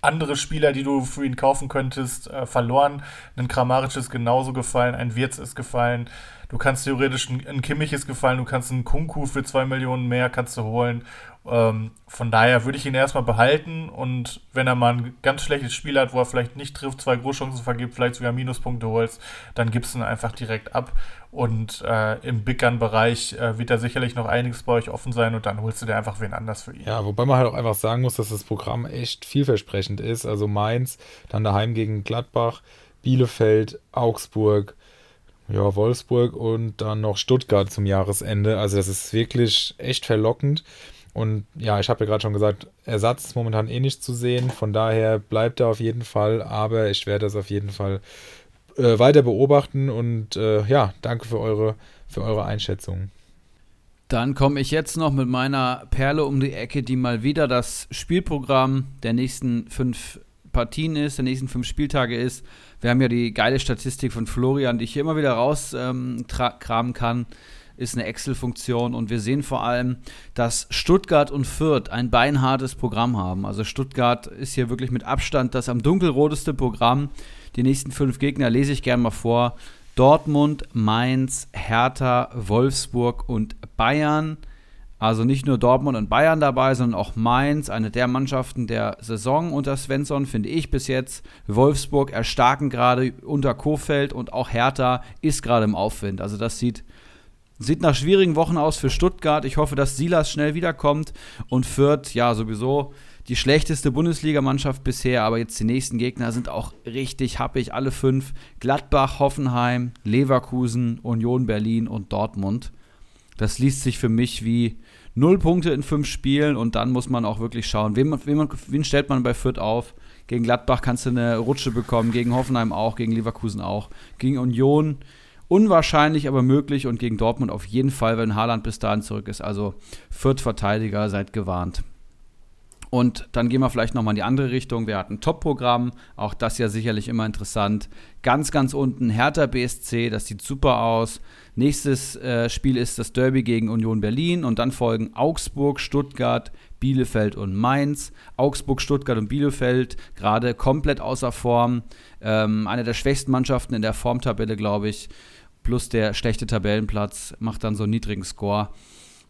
andere Spieler, die du für ihn kaufen könntest, äh, verloren. Ein Kramaric ist genauso gefallen, ein Wirtz ist gefallen. Du kannst theoretisch ein, ein Kimmich ist gefallen, du kannst einen Kunku für zwei Millionen mehr kannst du holen. Ähm, von daher würde ich ihn erstmal behalten und wenn er mal ein ganz schlechtes Spiel hat, wo er vielleicht nicht trifft, zwei Großchancen vergibt, vielleicht sogar Minuspunkte holst, dann gibst du ihn einfach direkt ab. Und äh, im Big Gun-Bereich äh, wird da sicherlich noch einiges bei euch offen sein und dann holst du dir einfach wen anders für ihn.
Ja, wobei man halt auch einfach sagen muss, dass das Programm echt vielversprechend ist. Also Mainz, dann daheim gegen Gladbach, Bielefeld, Augsburg, ja, Wolfsburg und dann noch Stuttgart zum Jahresende. Also das ist wirklich echt verlockend. Und ja, ich habe ja gerade schon gesagt, Ersatz ist momentan eh nicht zu sehen. Von daher bleibt er auf jeden Fall. Aber ich werde das auf jeden Fall äh, weiter beobachten. Und äh, ja, danke für eure, für eure Einschätzung.
Dann komme ich jetzt noch mit meiner Perle um die Ecke, die mal wieder das Spielprogramm der nächsten fünf Partien ist, der nächsten fünf Spieltage ist. Wir haben ja die geile Statistik von Florian, die ich hier immer wieder rauskramen ähm, kann. Ist eine Excel-Funktion und wir sehen vor allem, dass Stuttgart und Fürth ein beinhartes Programm haben. Also Stuttgart ist hier wirklich mit Abstand das am dunkelroteste Programm. Die nächsten fünf Gegner lese ich gerne mal vor. Dortmund, Mainz, Hertha, Wolfsburg und Bayern. Also nicht nur Dortmund und Bayern dabei, sondern auch Mainz, eine der Mannschaften der Saison unter Svensson, finde ich bis jetzt. Wolfsburg erstarken gerade unter Kofeld und auch Hertha ist gerade im Aufwind. Also das sieht, sieht nach schwierigen Wochen aus für Stuttgart. Ich hoffe, dass Silas schnell wiederkommt und Fürth, ja, sowieso die schlechteste Bundesligamannschaft bisher, aber jetzt die nächsten Gegner sind auch richtig happig, alle fünf. Gladbach, Hoffenheim, Leverkusen, Union Berlin und Dortmund. Das liest sich für mich wie null Punkte in fünf Spielen und dann muss man auch wirklich schauen, wen, wen, wen stellt man bei Fürth auf. Gegen Gladbach kannst du eine Rutsche bekommen, gegen Hoffenheim auch, gegen Leverkusen auch, gegen Union unwahrscheinlich, aber möglich und gegen Dortmund auf jeden Fall, wenn Haaland bis dahin zurück ist. Also Fürth Verteidiger, seid gewarnt. Und dann gehen wir vielleicht nochmal in die andere Richtung. Wir hatten Top-Programm, auch das ja sicherlich immer interessant. Ganz, ganz unten Hertha BSC, das sieht super aus. Nächstes äh, Spiel ist das Derby gegen Union Berlin und dann folgen Augsburg, Stuttgart, Bielefeld und Mainz. Augsburg, Stuttgart und Bielefeld gerade komplett außer Form. Ähm, eine der schwächsten Mannschaften in der Formtabelle, glaube ich. Plus der schlechte Tabellenplatz macht dann so einen niedrigen Score.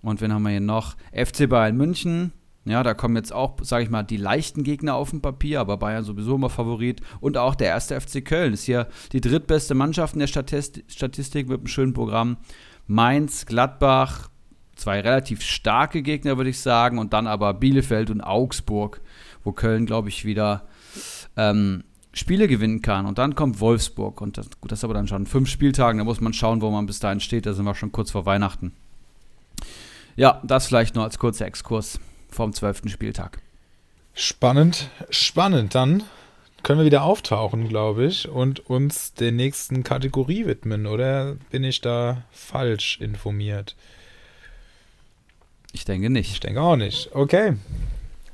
Und wen haben wir hier noch? FC Bayern München, ja, da kommen jetzt auch, sage ich mal, die leichten Gegner auf dem Papier, aber Bayern sowieso immer Favorit. Und auch der erste FC Köln ist hier die drittbeste Mannschaft in der Statistik mit einem schönen Programm. Mainz, Gladbach, zwei relativ starke Gegner, würde ich sagen. Und dann aber Bielefeld und Augsburg, wo Köln, glaube ich, wieder ähm, Spiele gewinnen kann. Und dann kommt Wolfsburg. Und das, gut, das ist aber dann schon fünf Spieltagen. Da muss man schauen, wo man bis dahin steht. Da sind wir schon kurz vor Weihnachten. Ja, das vielleicht nur als kurzer Exkurs vom zwölften Spieltag.
Spannend, spannend. Dann können wir wieder auftauchen, glaube ich, und uns der nächsten Kategorie widmen, oder bin ich da falsch informiert?
Ich denke nicht.
Ich denke auch nicht. Okay.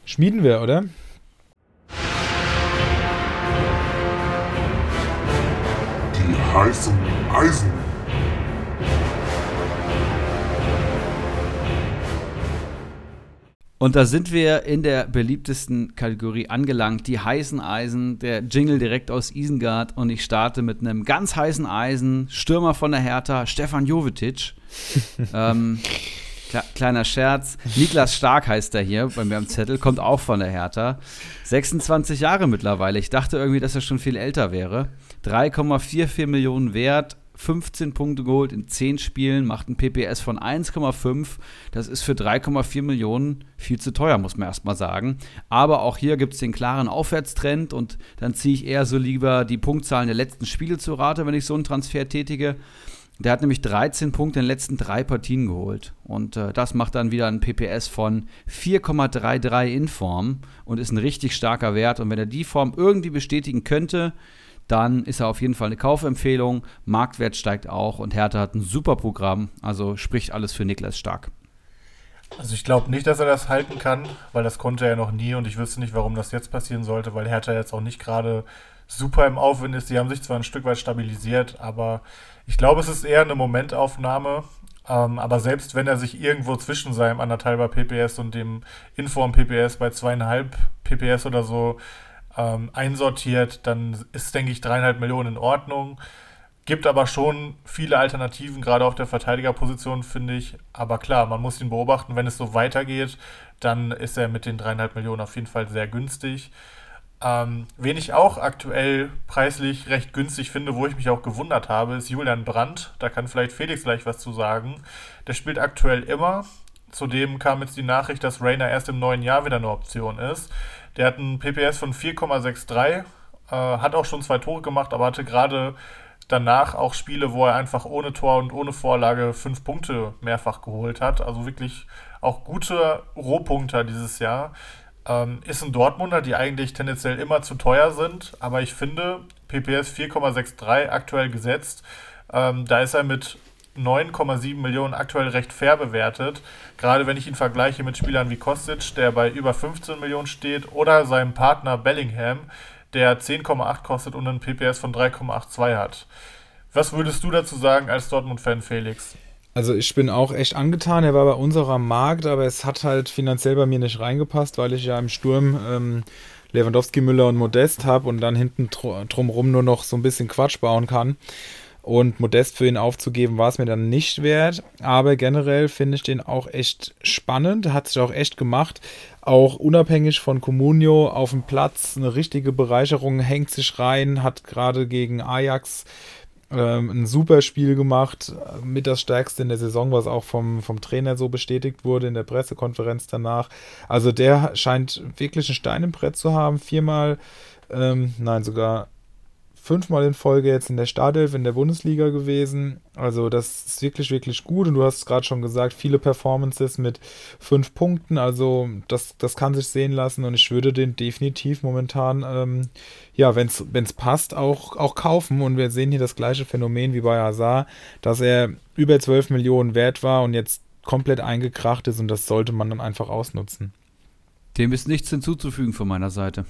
Schmieden wir, oder?
Die heißen Eisen.
Und da sind wir in der beliebtesten Kategorie angelangt, die heißen Eisen, der Jingle direkt aus Isengard. Und ich starte mit einem ganz heißen Eisen, Stürmer von der Hertha, Stefan Jovetic. ähm, kleiner Scherz. Niklas Stark heißt er hier bei mir am Zettel, kommt auch von der Hertha. 26 Jahre mittlerweile. Ich dachte irgendwie, dass er schon viel älter wäre. 3,44 Millionen wert, 15 Punkte geholt in 10 Spielen, macht ein PPS von 1,5. Das ist für 3,4 Millionen viel zu teuer, muss man erstmal sagen. Aber auch hier gibt es den klaren Aufwärtstrend und dann ziehe ich eher so lieber die Punktzahlen der letzten Spiele zu Rate, wenn ich so einen Transfer tätige. Der hat nämlich 13 Punkte in den letzten drei Partien geholt. Und äh, das macht dann wieder ein PPS von 4,33 in Form und ist ein richtig starker Wert. Und wenn er die Form irgendwie bestätigen könnte, dann ist er auf jeden Fall eine Kaufempfehlung. Marktwert steigt auch und Hertha hat ein super Programm. Also spricht alles für Niklas Stark.
Also ich glaube nicht, dass er das halten kann, weil das konnte er noch nie und ich wüsste nicht, warum das jetzt passieren sollte, weil Hertha jetzt auch nicht gerade super im Aufwind ist. Die haben sich zwar ein Stück weit stabilisiert, aber ich glaube, es ist eher eine Momentaufnahme Ähm, aber selbst wenn er sich irgendwo zwischen seinem anderthalber PPS und dem Inform PPS bei zweieinhalb PPS oder so ähm, einsortiert, dann ist, denke ich, dreieinhalb Millionen in Ordnung. Gibt aber schon viele Alternativen, gerade auf der Verteidigerposition, finde ich. Aber klar, man muss ihn beobachten. Wenn es so weitergeht, dann ist er mit den dreieinhalb Millionen auf jeden Fall sehr günstig. Ähm, wen ich auch aktuell preislich recht günstig finde, wo ich mich auch gewundert habe, ist Julian Brandt. Da kann vielleicht Felix gleich was zu sagen. Der spielt aktuell immer. Zudem kam jetzt die Nachricht, dass Rainer erst im neuen Jahr wieder eine Option ist. Der hat einen PPS von 4,63, äh, hat auch schon zwei Tore gemacht, aber hatte gerade danach auch Spiele, wo er einfach ohne Tor und ohne Vorlage fünf Punkte mehrfach geholt hat. Also wirklich auch gute Rohpunkter dieses Jahr. Ähm, ist ein Dortmunder, die eigentlich tendenziell immer zu teuer sind, aber ich finde, PPS 4,63 aktuell gesetzt. Ähm, da ist er mit 9,7 Millionen aktuell recht fair bewertet. Gerade wenn ich ihn vergleiche mit Spielern wie Kostic, der bei über 15 Millionen steht, oder seinem Partner Bellingham, der 10,8 kostet und einen PPS von 3,82 hat. Was würdest du dazu sagen als Dortmund-Fan, Felix?
Also ich bin auch echt angetan. Er war bei unserer Markt, aber es hat halt finanziell bei mir nicht reingepasst, weil ich ja im Sturm ähm, Lewandowski, Müller und Modest habe und dann hinten drumherum nur noch so ein bisschen Quatsch bauen kann. Und Modest für ihn aufzugeben, war es mir dann nicht wert. Aber generell finde ich den auch echt spannend. Hat sich auch echt gemacht. Auch unabhängig von Comunio auf dem Platz eine richtige Bereicherung, hängt sich rein, hat gerade gegen Ajax ähm, ein super Spiel gemacht, mit das stärkste in der Saison, was auch vom, vom Trainer so bestätigt wurde in der Pressekonferenz danach. Also der scheint wirklich ein Stein im Brett zu haben. Viermal, ähm, nein, sogar fünfmal in Folge jetzt in der Startelf in der Bundesliga gewesen. Also das ist wirklich, wirklich gut. Und du hast es gerade schon gesagt, viele Performances mit fünf Punkten. Also das, das kann sich sehen lassen. Und ich würde den definitiv momentan, ähm, ja, wenn es passt, auch, auch kaufen. Und wir sehen hier das gleiche Phänomen wie bei Hazard, dass er über 12 Millionen wert war und jetzt komplett eingekracht ist. Und das sollte man dann einfach ausnutzen.
Dem ist nichts hinzuzufügen von meiner Seite.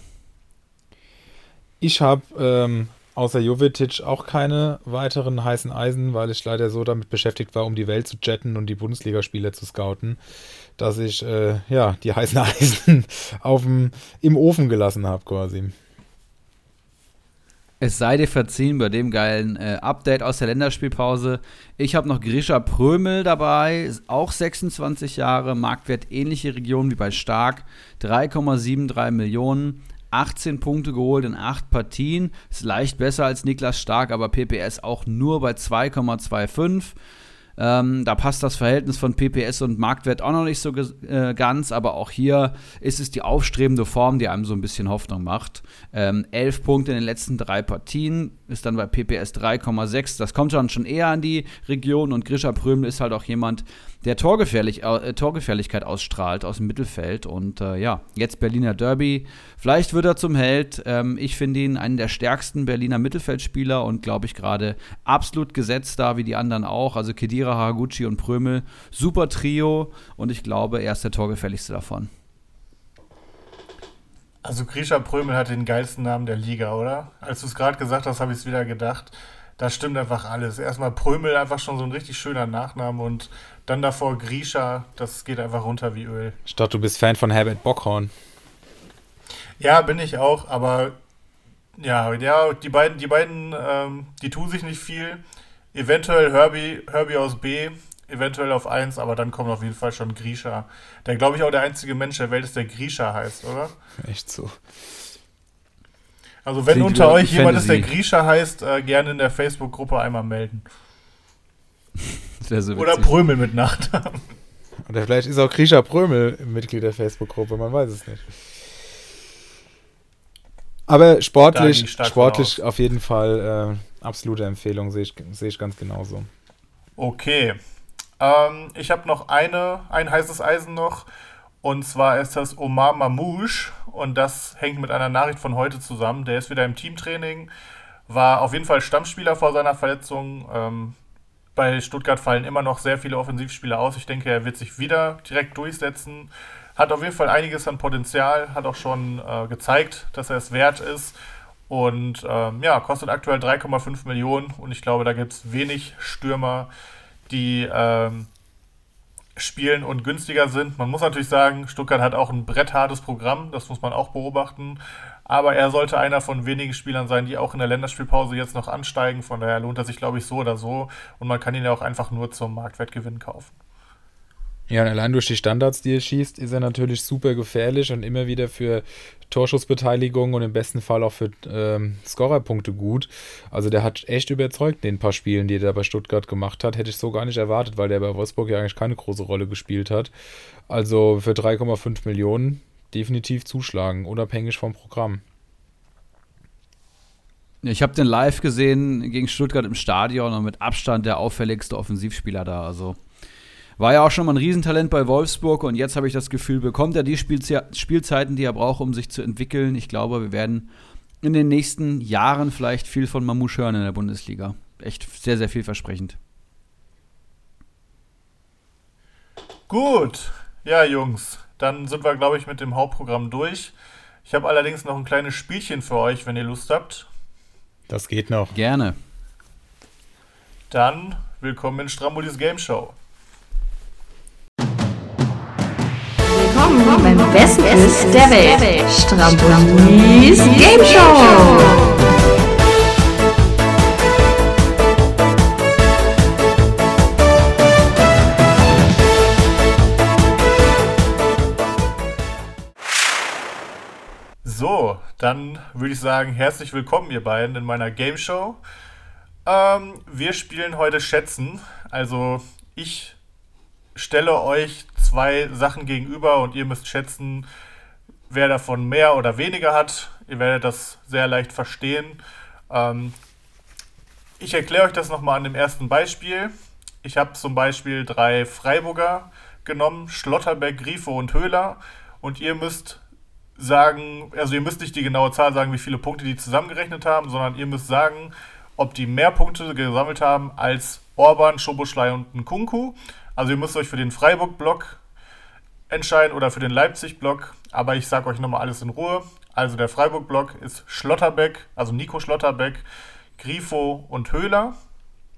Ich habe ähm, außer Jovetic auch keine weiteren heißen Eisen, weil ich leider so damit beschäftigt war, um die Welt zu jetten und die Bundesligaspieler zu scouten, dass ich äh, ja die heißen Eisen aufm, im Ofen gelassen habe quasi.
Es sei dir verziehen bei dem geilen äh, Update aus der Länderspielpause. Ich habe noch Grisha Prömel dabei, auch 26 Jahre, Marktwert ähnliche Region wie bei Stark, 3,73 Millionen. 18 Punkte geholt in 8 Partien. Ist leicht besser als Niklas Stark, aber PPS auch nur bei 2,25. Ähm, da passt das Verhältnis von PPS und Marktwert auch noch nicht so äh, ganz, aber auch hier ist es die aufstrebende Form, die einem so ein bisschen Hoffnung macht. Ähm, elf Punkte in den letzten drei Partien, ist dann bei PPS 3,6. Das kommt dann schon eher an die Region und Grisha Prömel ist halt auch jemand, der Torgefährlich, äh, Torgefährlichkeit ausstrahlt aus dem Mittelfeld. Und äh, ja, jetzt Berliner Derby. Vielleicht wird er zum Held. Ähm, ich finde ihn einen der stärksten Berliner Mittelfeldspieler und glaube ich gerade absolut gesetzt da, wie die anderen auch. Also Kedira, Haraguchi und Prömel. Super Trio und ich glaube, er ist der Torgefährlichste davon.
Also Grisha Prömel hat den geilsten Namen der Liga, oder? Als du es gerade gesagt hast, habe ich es wieder gedacht. Da stimmt einfach alles. Erstmal Prömel, einfach schon so ein richtig schöner Nachname und dann davor Grisha, das geht einfach runter wie Öl.
Dachte, du bist Fan von Herbert Bockhorn.
Ja, bin ich auch, aber ja, ja, die beiden, die beiden, ähm, die tun sich nicht viel. Eventuell Herbie, Herbie aus B, eventuell auf 1, aber dann kommt auf jeden Fall schon Grisha. Der, glaube ich, auch der einzige Mensch der Welt ist, der Grisha heißt, oder?
Echt so.
Also wenn Klingt unter euch jemand ist, der Grisha heißt, äh, gerne in der Facebook-Gruppe einmal melden. So Oder Prömel mit Nachnamen.
Oder vielleicht ist auch Grisha Prömel Mitglied der Facebook-Gruppe, man weiß es nicht. Aber sportlich, sportlich auf jeden Fall äh, absolute Empfehlung, sehe ich, seh ich ganz genauso.
Okay. Ähm, ich habe noch eine, ein heißes Eisen noch. Und zwar ist das Omar Mamouche. Und das hängt mit einer Nachricht von heute zusammen. Der ist wieder im Teamtraining. War auf jeden Fall Stammspieler vor seiner Verletzung. Ähm, bei Stuttgart fallen immer noch sehr viele Offensivspieler aus. Ich denke, er wird sich wieder direkt durchsetzen. Hat auf jeden Fall einiges an Potenzial, hat auch schon äh, gezeigt, dass er es wert ist. Und ähm, ja, kostet aktuell 3,5 Millionen. Und ich glaube, da gibt es wenig Stürmer, die ähm, spielen und günstiger sind. Man muss natürlich sagen, Stuttgart hat auch ein bretthartes Programm, das muss man auch beobachten. Aber er sollte einer von wenigen Spielern sein, die auch in der Länderspielpause jetzt noch ansteigen. Von daher lohnt er sich, glaube ich, so oder so. Und man kann ihn ja auch einfach nur zum Marktwertgewinn kaufen.
Ja, und allein durch die Standards, die er schießt, ist er natürlich super gefährlich und immer wieder für Torschussbeteiligung und im besten Fall auch für ähm, Scorerpunkte gut. Also der hat echt überzeugt in den paar Spielen, die er bei Stuttgart gemacht hat. Hätte ich so gar nicht erwartet, weil der bei Wolfsburg ja eigentlich keine große Rolle gespielt hat. Also für 3,5 Millionen definitiv zuschlagen, unabhängig vom Programm.
Ich habe den live gesehen gegen Stuttgart im Stadion und mit Abstand der auffälligste Offensivspieler da. Also war ja auch schon mal ein Riesentalent bei Wolfsburg und jetzt habe ich das Gefühl, bekommt er die Spielze Spielzeiten, die er braucht, um sich zu entwickeln. Ich glaube, wir werden in den nächsten Jahren vielleicht viel von Mamouche hören in der Bundesliga. Echt sehr, sehr vielversprechend.
Gut, ja, Jungs, dann sind wir, glaube ich, mit dem Hauptprogramm durch. Ich habe allerdings noch ein kleines Spielchen für euch, wenn ihr Lust habt.
Das geht noch.
Gerne.
Dann willkommen in Strambolis Game Show.
Besten Quiz der Welt. Strambolis Game Show.
So, dann würde ich sagen, herzlich willkommen, ihr beiden, in meiner Game Show. Ähm, wir spielen heute Schätzen. Also, ich stelle euch zwei Sachen gegenüber und ihr müsst schätzen, wer davon mehr oder weniger hat. Ihr werdet das sehr leicht verstehen. Ähm, ich erkläre euch das nochmal an dem ersten Beispiel. Ich habe zum Beispiel drei Freiburger genommen, Schlotterbeck, Grifo und Höhler. Und ihr müsst sagen, also ihr müsst nicht die genaue Zahl sagen, wie viele Punkte die zusammengerechnet haben, sondern ihr müsst sagen, ob die mehr Punkte gesammelt haben als Orban, Schoboschlei und Nkunku. Also ihr müsst euch für den Freiburg-Block entscheiden oder für den Leipzig-Block. Aber ich sage euch nochmal alles in Ruhe. Also der Freiburg-Block ist Schlotterbeck, also Nico Schlotterbeck, Grifo und Höhler.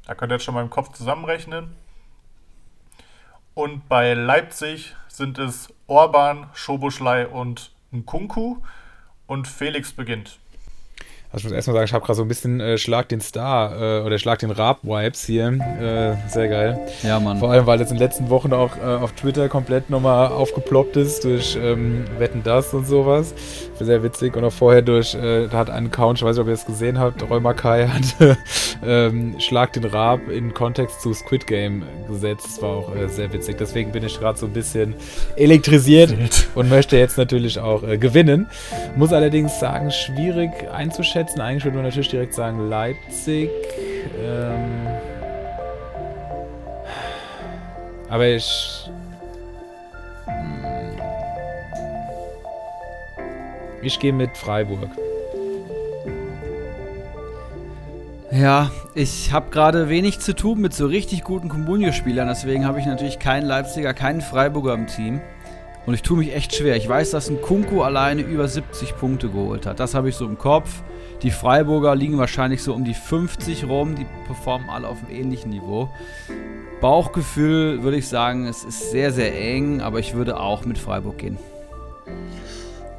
Da könnt ihr jetzt schon mal im Kopf zusammenrechnen. Und bei Leipzig sind es Orban, Schoboschlei und Nkunku. Und Felix beginnt.
Also ich muss erstmal sagen, ich habe gerade so ein bisschen äh, Schlag den Star äh, oder Schlag den Raab-Vibes hier. Äh, sehr geil.
Ja, Mann.
Vor allem, weil das in den letzten Wochen auch äh, auf Twitter komplett nochmal aufgeploppt ist durch ähm, Wetten das und sowas. Sehr witzig. Und auch vorher durch, äh, da hat ein Account, ich weiß nicht, ob ihr das gesehen habt, Räumakai hat ähm, Schlag den Raab in Kontext zu Squid Game gesetzt. Das war auch äh, sehr witzig. Deswegen bin ich gerade so ein bisschen elektrisiert und möchte jetzt natürlich auch gewinnen. Muss allerdings sagen, schwierig einzuschätzen einschätzen. Eigentlich würde man natürlich direkt sagen Leipzig. Ähm aber ich. Hm. Ich gehe mit Freiburg.
Ja, ich habe gerade wenig zu tun mit so richtig guten Comunio-Spielern, deswegen habe ich natürlich keinen Leipziger, keinen Freiburger im Team. Und ich tue mich echt schwer. Ich weiß, dass ein Kunku alleine über 70 Punkte geholt hat. Das habe ich so im Kopf. Die Freiburger liegen wahrscheinlich so um die 50 rum. Die performen alle auf einem ähnlichen Niveau. Bauchgefühl würde ich sagen, es ist sehr, sehr eng, aber ich würde auch mit Freiburg gehen.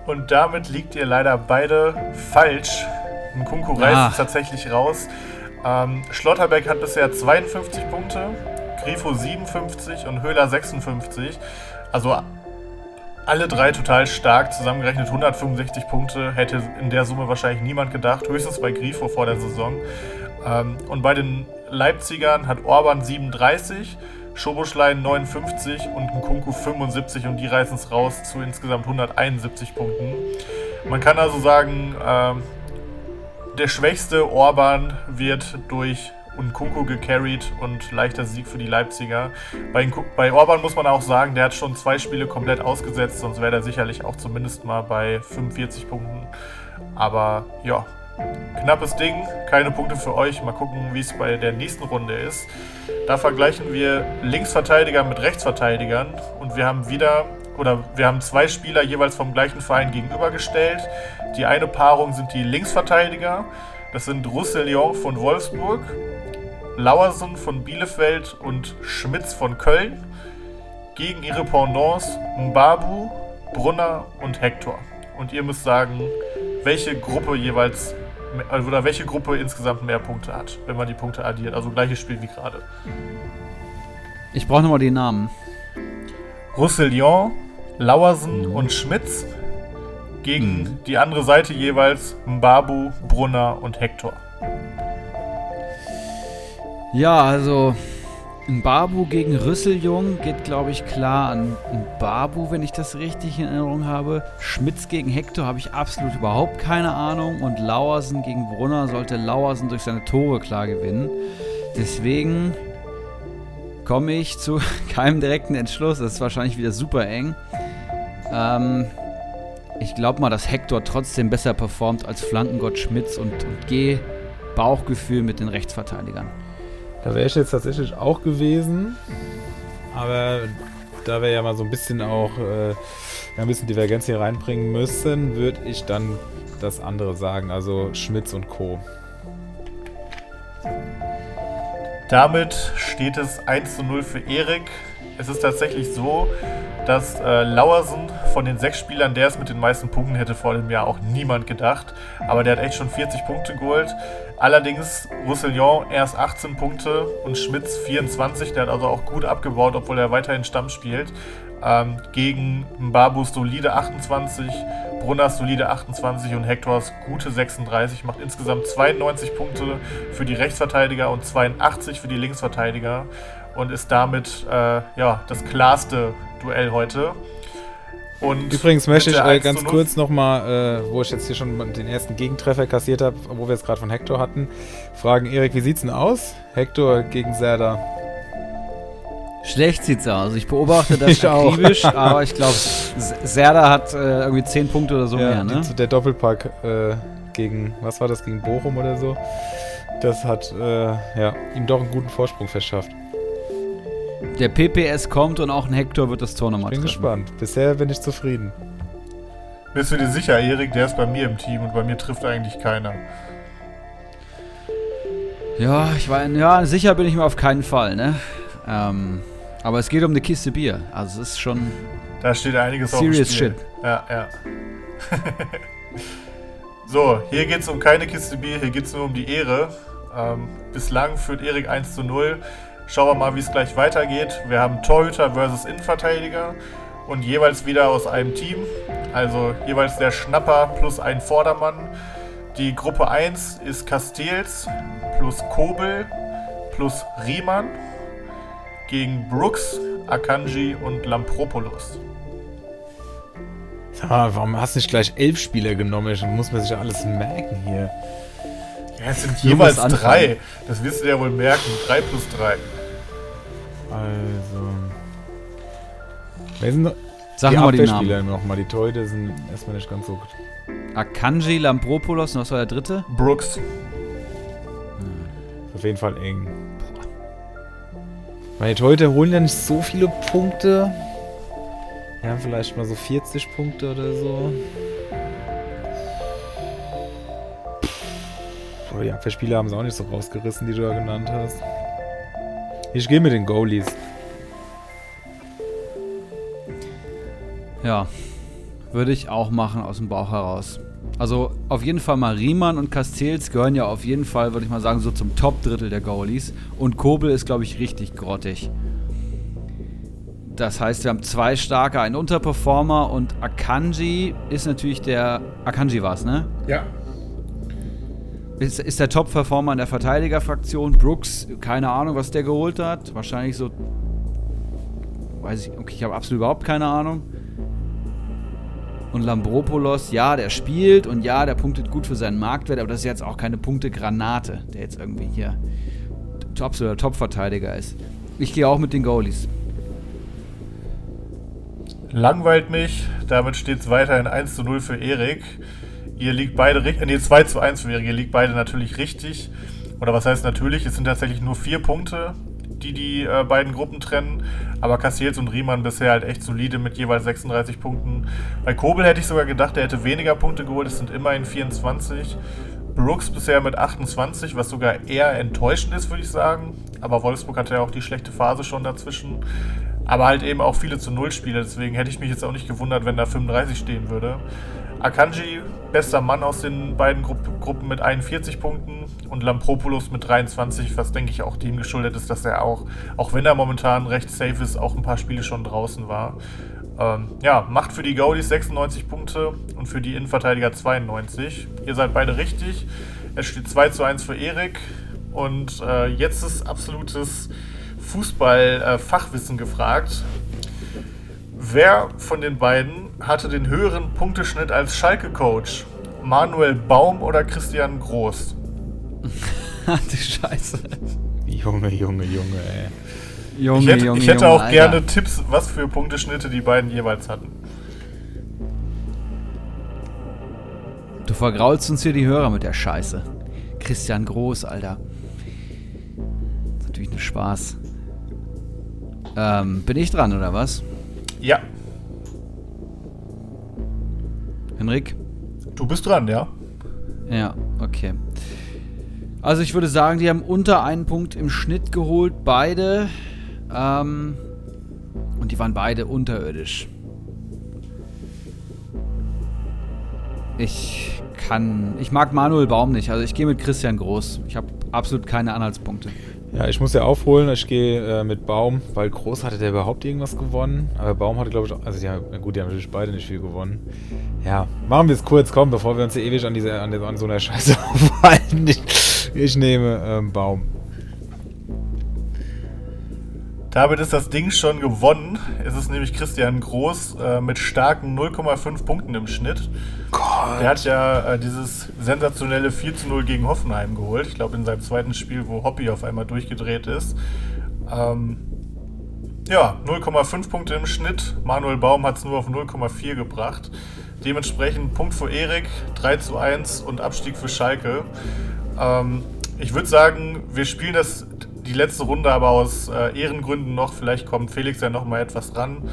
Und damit liegt ihr leider beide falsch. Ein Kunku reißt ah. tatsächlich raus. Ähm, Schlotterbeck hat bisher 52 Punkte, Grifo 57 und Höhler 56. Also alle drei total stark, zusammengerechnet 165 Punkte, hätte in der Summe wahrscheinlich niemand gedacht, höchstens bei Grifo vor der Saison. Ähm, und bei den Leipzigern hat Orban 37, Schoboschlein 59 und Nkunku 75 und die reißen es raus zu insgesamt 171 Punkten. Man kann also sagen, ähm, der schwächste Orban wird durch und Kunku gecarried und leichter Sieg für die Leipziger. Bei, bei Orban muss man auch sagen, der hat schon zwei Spiele komplett ausgesetzt, sonst wäre er sicherlich auch zumindest mal bei 45 Punkten. Aber ja, knappes Ding, keine Punkte für euch. Mal gucken, wie es bei der nächsten Runde ist. Da vergleichen wir Linksverteidiger mit Rechtsverteidigern und wir haben wieder oder wir haben zwei Spieler jeweils vom gleichen Verein gegenübergestellt. Die eine Paarung sind die Linksverteidiger. Das sind Roussillon von Wolfsburg Lauersen von Bielefeld und Schmitz von Köln gegen ihre Pendants Mbabu, Brunner und Hector. Und ihr müsst sagen, welche Gruppe jeweils oder welche Gruppe insgesamt mehr Punkte hat, wenn man die Punkte addiert. Also gleiches Spiel wie gerade.
Ich brauche nochmal die Namen.
Roussillon, Lauersen und Schmitz gegen die andere Seite jeweils Mbabu, Brunner und Hector.
Ja, also ein Babu gegen Rüsseljung geht, glaube ich, klar an Babu, wenn ich das richtig in Erinnerung habe. Schmitz gegen Hector habe ich absolut überhaupt keine Ahnung. Und Lauersen gegen Brunner sollte Lauersen durch seine Tore klar gewinnen. Deswegen komme ich zu keinem direkten Entschluss. Das ist wahrscheinlich wieder super eng. Ähm, ich glaube mal, dass Hector trotzdem besser performt als Flankengott Schmitz und, und gehe Bauchgefühl mit den Rechtsverteidigern.
Da wäre ich jetzt tatsächlich auch gewesen. Aber da wir ja mal so ein bisschen auch äh, ein bisschen Divergenz hier reinbringen müssen, würde ich dann das andere sagen, also Schmitz und Co.
Damit steht es 1 zu 0 für Erik. Es ist tatsächlich so, dass äh, Lauersen von den sechs Spielern der es mit den meisten Punkten hätte vor dem Jahr auch niemand gedacht. Aber der hat echt schon 40 Punkte geholt. Allerdings Roussillon erst 18 Punkte und Schmitz 24. Der hat also auch gut abgebaut, obwohl er weiterhin Stamm spielt. Ähm, gegen Mbabus solide 28, Brunners solide 28 und Hektors gute 36. Macht insgesamt 92 Punkte für die Rechtsverteidiger und 82 für die Linksverteidiger. Und ist damit äh, ja, das klarste Duell heute.
Und Übrigens möchte ich äh, ganz kurz nochmal, äh, wo ich jetzt hier schon den ersten Gegentreffer kassiert habe, wo wir es gerade von Hector hatten, fragen, Erik, wie sieht's denn aus? Hector gegen Serda.
Schlecht sieht's aus. Ich beobachte das ich akribisch, aber ich glaube, Serda hat äh, irgendwie 10 Punkte oder so ja, mehr, ne?
Die, der Doppelpack äh, gegen, was war das, gegen Bochum oder so, das hat äh, ja, ihm doch einen guten Vorsprung verschafft.
Der PPS kommt und auch ein Hector wird das Tor nochmal
treffen. Bin gespannt. Bisher bin ich zufrieden.
Bist du dir sicher, Erik? Der ist bei mir im Team und bei mir trifft eigentlich keiner.
Ja, ich war, ja, sicher bin ich mir auf keinen Fall, ne? Ähm, aber es geht um eine Kiste Bier. Also es ist schon.
Da steht einiges auf
dem Spiel. Shit.
Ja, ja. so, hier geht es um keine Kiste Bier, hier geht es nur um die Ehre. Ähm, bislang führt Erik 1 zu 0. Schauen wir mal, wie es gleich weitergeht. Wir haben Torhüter versus Innenverteidiger und jeweils wieder aus einem Team. Also jeweils der Schnapper plus ein Vordermann. Die Gruppe 1 ist Castells plus Kobel plus Riemann gegen Brooks, Akanji und Lampropoulos.
Mal, warum hast du nicht gleich elf Spieler genommen? Dann muss man sich ja alles merken hier.
Ja, es sind jeweils drei. Das wirst du dir ja wohl merken. Drei plus drei.
Also. Wer sind
Sag die mal die Namen.
nochmal? Die Torhüter sind erstmal nicht ganz so gut.
Akanji, Lampropoulos und was war der dritte?
Brooks. Hm.
Auf jeden Fall eng. Meine Torhüter holen ja nicht so viele Punkte. Wir haben vielleicht mal so 40 Punkte oder so. Boah, die Abwehrspieler haben es auch nicht so rausgerissen, die du da genannt hast. Ich gehe mit den Goalies.
Ja, würde ich auch machen aus dem Bauch heraus. Also auf jeden Fall mal Riemann und Castells gehören ja auf jeden Fall, würde ich mal sagen, so zum Top-Drittel der Goalies. Und Kobel ist, glaube ich, richtig grottig. Das heißt, wir haben zwei starke, einen Unterperformer und Akanji ist natürlich der. Akanji war es, ne?
Ja.
Ist, ist der Top-Performer in der Verteidigerfraktion. Brooks, keine Ahnung, was der geholt hat. Wahrscheinlich so. Weiß ich, okay, ich habe absolut überhaupt keine Ahnung. Und Lambropoulos, ja, der spielt und ja, der punktet gut für seinen Marktwert, aber das ist jetzt auch keine Punktegranate, der jetzt irgendwie hier absoluter Top-Verteidiger ist. Ich gehe auch mit den Goalies.
Langweilt mich, damit steht es weiterhin 1 zu 0 für Erik. Ihr liegt beide richtig. Nee, 2 zu 1 wäre. Ihr liegt beide natürlich richtig. Oder was heißt natürlich? Es sind tatsächlich nur vier Punkte, die die äh, beiden Gruppen trennen. Aber Cassiels und Riemann bisher halt echt solide mit jeweils 36 Punkten. Bei Kobel hätte ich sogar gedacht, er hätte weniger Punkte geholt. Es sind immerhin 24. Brooks bisher mit 28, was sogar eher enttäuschend ist, würde ich sagen. Aber Wolfsburg hatte ja auch die schlechte Phase schon dazwischen. Aber halt eben auch viele zu Null Spiele, deswegen hätte ich mich jetzt auch nicht gewundert, wenn da 35 stehen würde. Akanji, bester Mann aus den beiden Gru Gruppen mit 41 Punkten und Lampropoulos mit 23, was denke ich auch dem geschuldet ist, dass er auch, auch wenn er momentan recht safe ist, auch ein paar Spiele schon draußen war. Ähm, ja, macht für die Gaudis 96 Punkte und für die Innenverteidiger 92. Ihr seid beide richtig. Es steht 2 zu 1 für Erik. Und äh, jetzt ist absolutes Fußball-Fachwissen äh, gefragt. Wer von den beiden hatte den höheren Punkteschnitt als Schalke-Coach? Manuel Baum oder Christian Groß?
die Scheiße.
Junge, Junge, Junge, ey.
Junge,
ich hätte,
Junge,
ich hätte
Junge,
auch
Alter.
gerne Tipps, was für Punkteschnitte die beiden jeweils hatten.
Du vergraulst uns hier die Hörer mit der Scheiße. Christian Groß, Alter. Das ist natürlich ein Spaß. Ähm, bin ich dran, oder was?
Ja,
Henrik?
du bist dran, ja?
Ja, okay. Also ich würde sagen, die haben unter einen Punkt im Schnitt geholt, beide. Ähm, und die waren beide unterirdisch. Ich kann. Ich mag Manuel Baum nicht, also ich gehe mit Christian Groß. Ich habe absolut keine Anhaltspunkte.
Ja, ich muss ja aufholen. Ich gehe äh, mit Baum, weil Groß hatte der überhaupt irgendwas gewonnen. Aber Baum hatte, glaube ich, auch, also na gut, die haben natürlich beide nicht viel gewonnen. Ja, machen wir es kurz, komm, bevor wir uns hier ewig an, diese, an, an so einer Scheiße aufhalten. Ich, ich nehme ähm, Baum.
Damit ist das Ding schon gewonnen. Es ist nämlich Christian Groß äh, mit starken 0,5 Punkten im Schnitt. Der hat ja äh, dieses sensationelle 4 zu 0 gegen Hoffenheim geholt. Ich glaube, in seinem zweiten Spiel, wo Hoppy auf einmal durchgedreht ist. Ähm, ja, 0,5 Punkte im Schnitt. Manuel Baum hat es nur auf 0,4 gebracht. Dementsprechend Punkt für Erik, 3 zu 1 und Abstieg für Schalke. Ähm, ich würde sagen, wir spielen das die letzte Runde aber aus äh, Ehrengründen noch. Vielleicht kommt Felix ja noch mal etwas ran.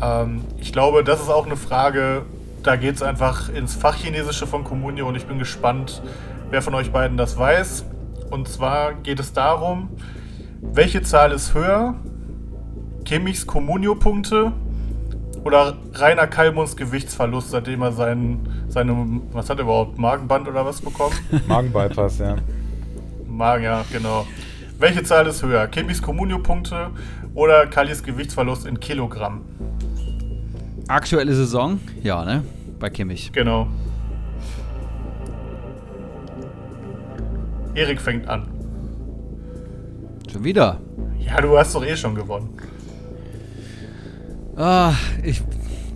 Ähm, ich glaube, das ist auch eine Frage, da geht es einfach ins Fachchinesische von Comunio und ich bin gespannt, wer von euch beiden das weiß. Und zwar geht es darum, welche Zahl ist höher? Kimmichs Comunio-Punkte oder Rainer Kalmunds Gewichtsverlust, seitdem er seinen, seine, was hat er überhaupt, Magenband oder was bekommen?
Magenbypass, ja.
Magen, ja, genau. Welche Zahl ist höher? Kimmichs Comunio-Punkte oder Kallis Gewichtsverlust in Kilogramm?
Aktuelle Saison? Ja, ne? Bei Kimmich.
Genau. Erik fängt an.
Schon wieder.
Ja, du hast doch eh schon gewonnen.
Ah, ich,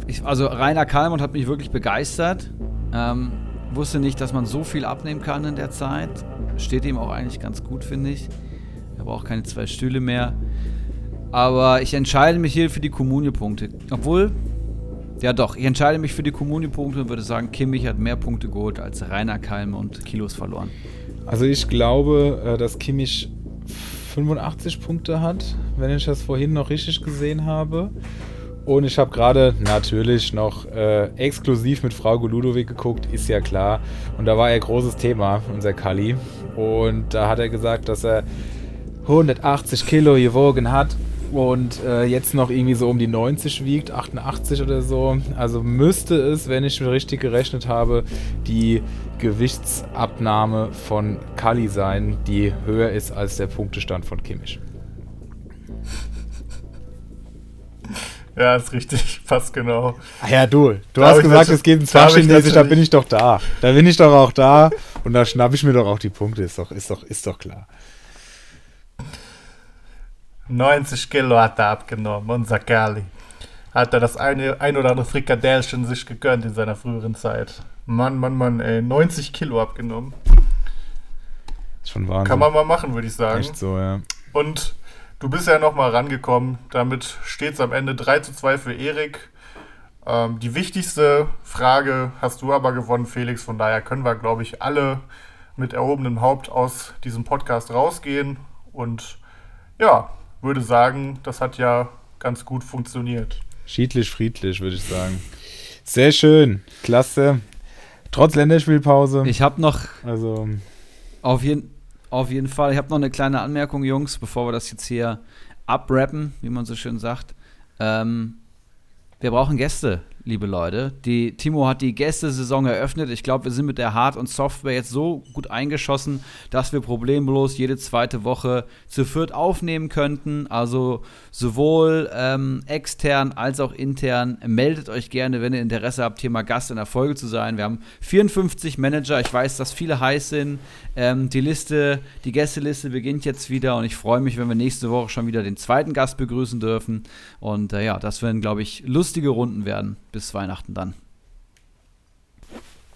ich, also Rainer Kalmund hat mich wirklich begeistert. Ähm, wusste nicht, dass man so viel abnehmen kann in der Zeit. Steht ihm auch eigentlich ganz gut, finde ich. Er braucht keine zwei Stühle mehr. Aber ich entscheide mich hier für die Kommunio-Punkte. Obwohl, ja doch, ich entscheide mich für die Kommunio-Punkte und würde sagen, Kimmich hat mehr Punkte geholt als Rainer Kalm und Kilos verloren.
Also ich glaube, äh, dass Kimmich 85 Punkte hat, wenn ich das vorhin noch richtig gesehen habe. Und ich habe gerade natürlich noch äh, exklusiv mit Frau Ludovic geguckt, ist ja klar. Und da war ja großes Thema, unser Kali. Und da hat er gesagt, dass er 180 Kilo gewogen hat und äh, jetzt noch irgendwie so um die 90 wiegt, 88 oder so. Also müsste es, wenn ich richtig gerechnet habe, die Gewichtsabnahme von Kali sein, die höher ist als der Punktestand von Kimmich.
Ja, ist richtig, fast genau.
Ah ja, du, du
Da
hast gesagt, es geht
ich
Fachchinesisch, da bin ich doch da. Da bin ich doch auch da und da schnapp ich mir doch auch die Punkte, ist doch, ist doch, ist doch klar.
90 Kilo hat er abgenommen, unser Kali. Hat er das eine, ein oder andere Frikadellchen sich gegönnt in seiner früheren Zeit. Mann, Mann, Mann, ey, 90 Kilo abgenommen.
Ist schon Wahnsinn.
Kann man mal machen, würde ich sagen.
Echt so, ja.
Und du bist ja nochmal rangekommen. Damit steht es am Ende 3 zu 2 für Erik. Ähm, die wichtigste Frage hast du aber gewonnen, Felix. Von daher können wir, glaube ich, alle mit erhobenem Haupt aus diesem Podcast rausgehen. Und ja, würde sagen, das hat ja ganz gut funktioniert.
Schiedlich, friedlich, würde ich sagen. Sehr schön. Klasse. Trotz Länderspielpause.
Ich habe noch
also
auf jeden, auf jeden Fall, ich habe noch eine kleine Anmerkung, Jungs, bevor wir das jetzt hier abrappen, wie man so schön sagt. Ähm, wir brauchen Gäste, liebe Leute. Die, Timo hat die Gästesaison eröffnet. Ich glaube, wir sind mit der Hard- und Software jetzt so gut eingeschossen, dass wir problemlos jede zweite Woche zu viert aufnehmen könnten. Also sowohl ähm, extern als auch intern. Meldet euch gerne, wenn ihr Interesse habt, hier mal Gast in der Folge zu sein. Wir haben 54 Manager. Ich weiß, dass viele heiß sind. Ähm, die Liste, die Gästeliste beginnt jetzt wieder und ich freue mich, wenn wir nächste Woche schon wieder den zweiten Gast begrüßen dürfen. Und äh, ja, das werden, glaube ich, lustige Runden werden bis Weihnachten dann.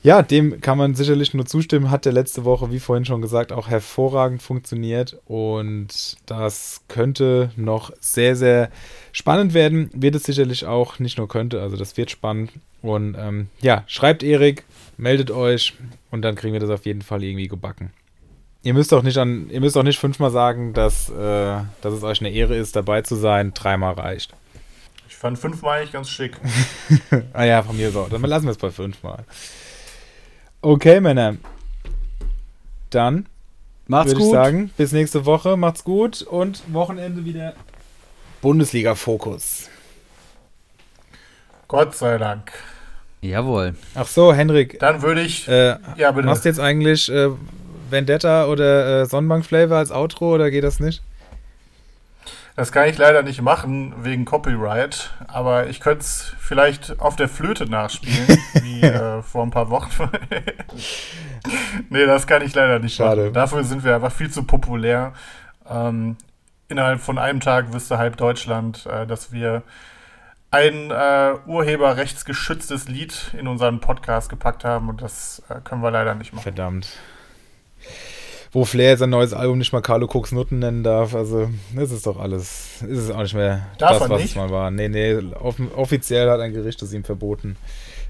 Ja, dem kann man sicherlich nur zustimmen. Hat der letzte Woche, wie vorhin schon gesagt, auch hervorragend funktioniert. Und das könnte noch sehr, sehr spannend werden. Wird es sicherlich auch, nicht nur könnte, also das wird spannend. Und ähm, ja, schreibt Erik, meldet euch und dann kriegen wir das auf jeden Fall irgendwie gebacken. Ihr müsst auch nicht an, ihr müsst auch nicht fünfmal sagen, dass, äh, dass es euch eine Ehre ist, dabei zu sein. Dreimal reicht.
Ich fand fünfmal eigentlich ganz schick.
ah ja, von mir so. Dann lassen wir es bei fünfmal. Okay, Männer. Dann
Macht's
würde ich
gut.
sagen, bis nächste Woche. Macht's gut und Wochenende wieder Bundesliga-Fokus.
Gott sei Dank.
Jawohl.
Ach so, Henrik.
Dann würde ich.
Äh,
ja, bitte.
machst du jetzt eigentlich äh, Vendetta oder äh, Sonnenbank-Flavor als Outro oder geht das nicht?
Das kann ich leider nicht machen wegen Copyright, aber ich könnte es vielleicht auf der Flöte nachspielen, wie äh, vor ein paar Wochen. nee, das kann ich leider nicht
Schade.
machen. Dafür sind wir einfach viel zu populär. Ähm, innerhalb von einem Tag wüsste halb Deutschland, äh, dass wir ein äh, urheberrechtsgeschütztes Lied in unseren Podcast gepackt haben und das äh, können wir leider nicht machen.
Verdammt. Wo Flair sein neues Album nicht mal Carlo Cooks Nutten nennen darf, also das ist doch alles, ist es auch nicht mehr
Darf
das, was
nicht?
es mal war. Nee, nee, off offiziell hat ein Gericht es ihm verboten,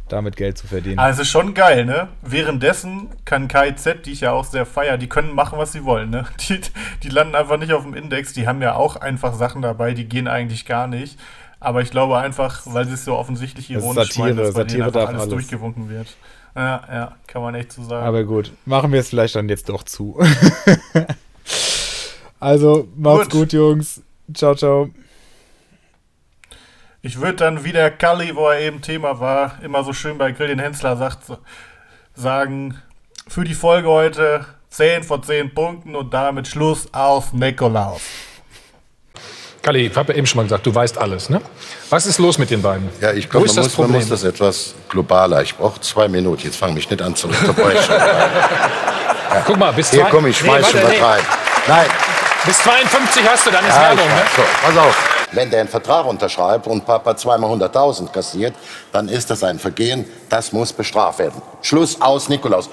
damit Geld zu verdienen.
Also schon geil, ne? Währenddessen kann KIZ, die ich ja auch sehr feier, die können machen, was sie wollen, ne? Die, die landen einfach nicht auf dem Index, die haben ja auch einfach Sachen dabei, die gehen eigentlich gar nicht. Aber ich glaube einfach, weil sie es so offensichtlich
Das ist
ironisch
Satire,
meinen, dass bei
Satire
denen einfach alles,
alles.
durchgewunken wird. Ja, ja, kann man echt so sagen.
Aber gut, machen wir es vielleicht dann jetzt doch zu. also, macht's
Gut.
gut, Jungs. Ciao, ciao.
Ich würde dann, wie der Kalli, wo er eben Thema war, immer so schön bei Grill den Hensler sagt, sagen, für die Folge heute 10 von 10 Punkten und damit Schluss aus Nikolaus.
Kalli, ich habe ja eben schon mal gesagt, du weißt alles, ne? Was ist los mit den beiden?
Ja, ich glaube,
ist
man,
das
muss- man muss das etwas globaler. Ich brauche zwei Minuten. Jetzt fang mich nicht an zu unterbrechen.
Guck mal, bis
Hier komm, ich schmeiß
Nee,
schon
warte, nee.
was rein. Nein,
Bis 52 hast du, dann ist
ja,
Werbung, ne?
So, pass auf. Wenn der einen Vertrag unterschreibt und Papa zweimal 100.000 kassiert, dann ist das ein Vergehen, das muss bestraft werden. Schluss aus, Nikolaus.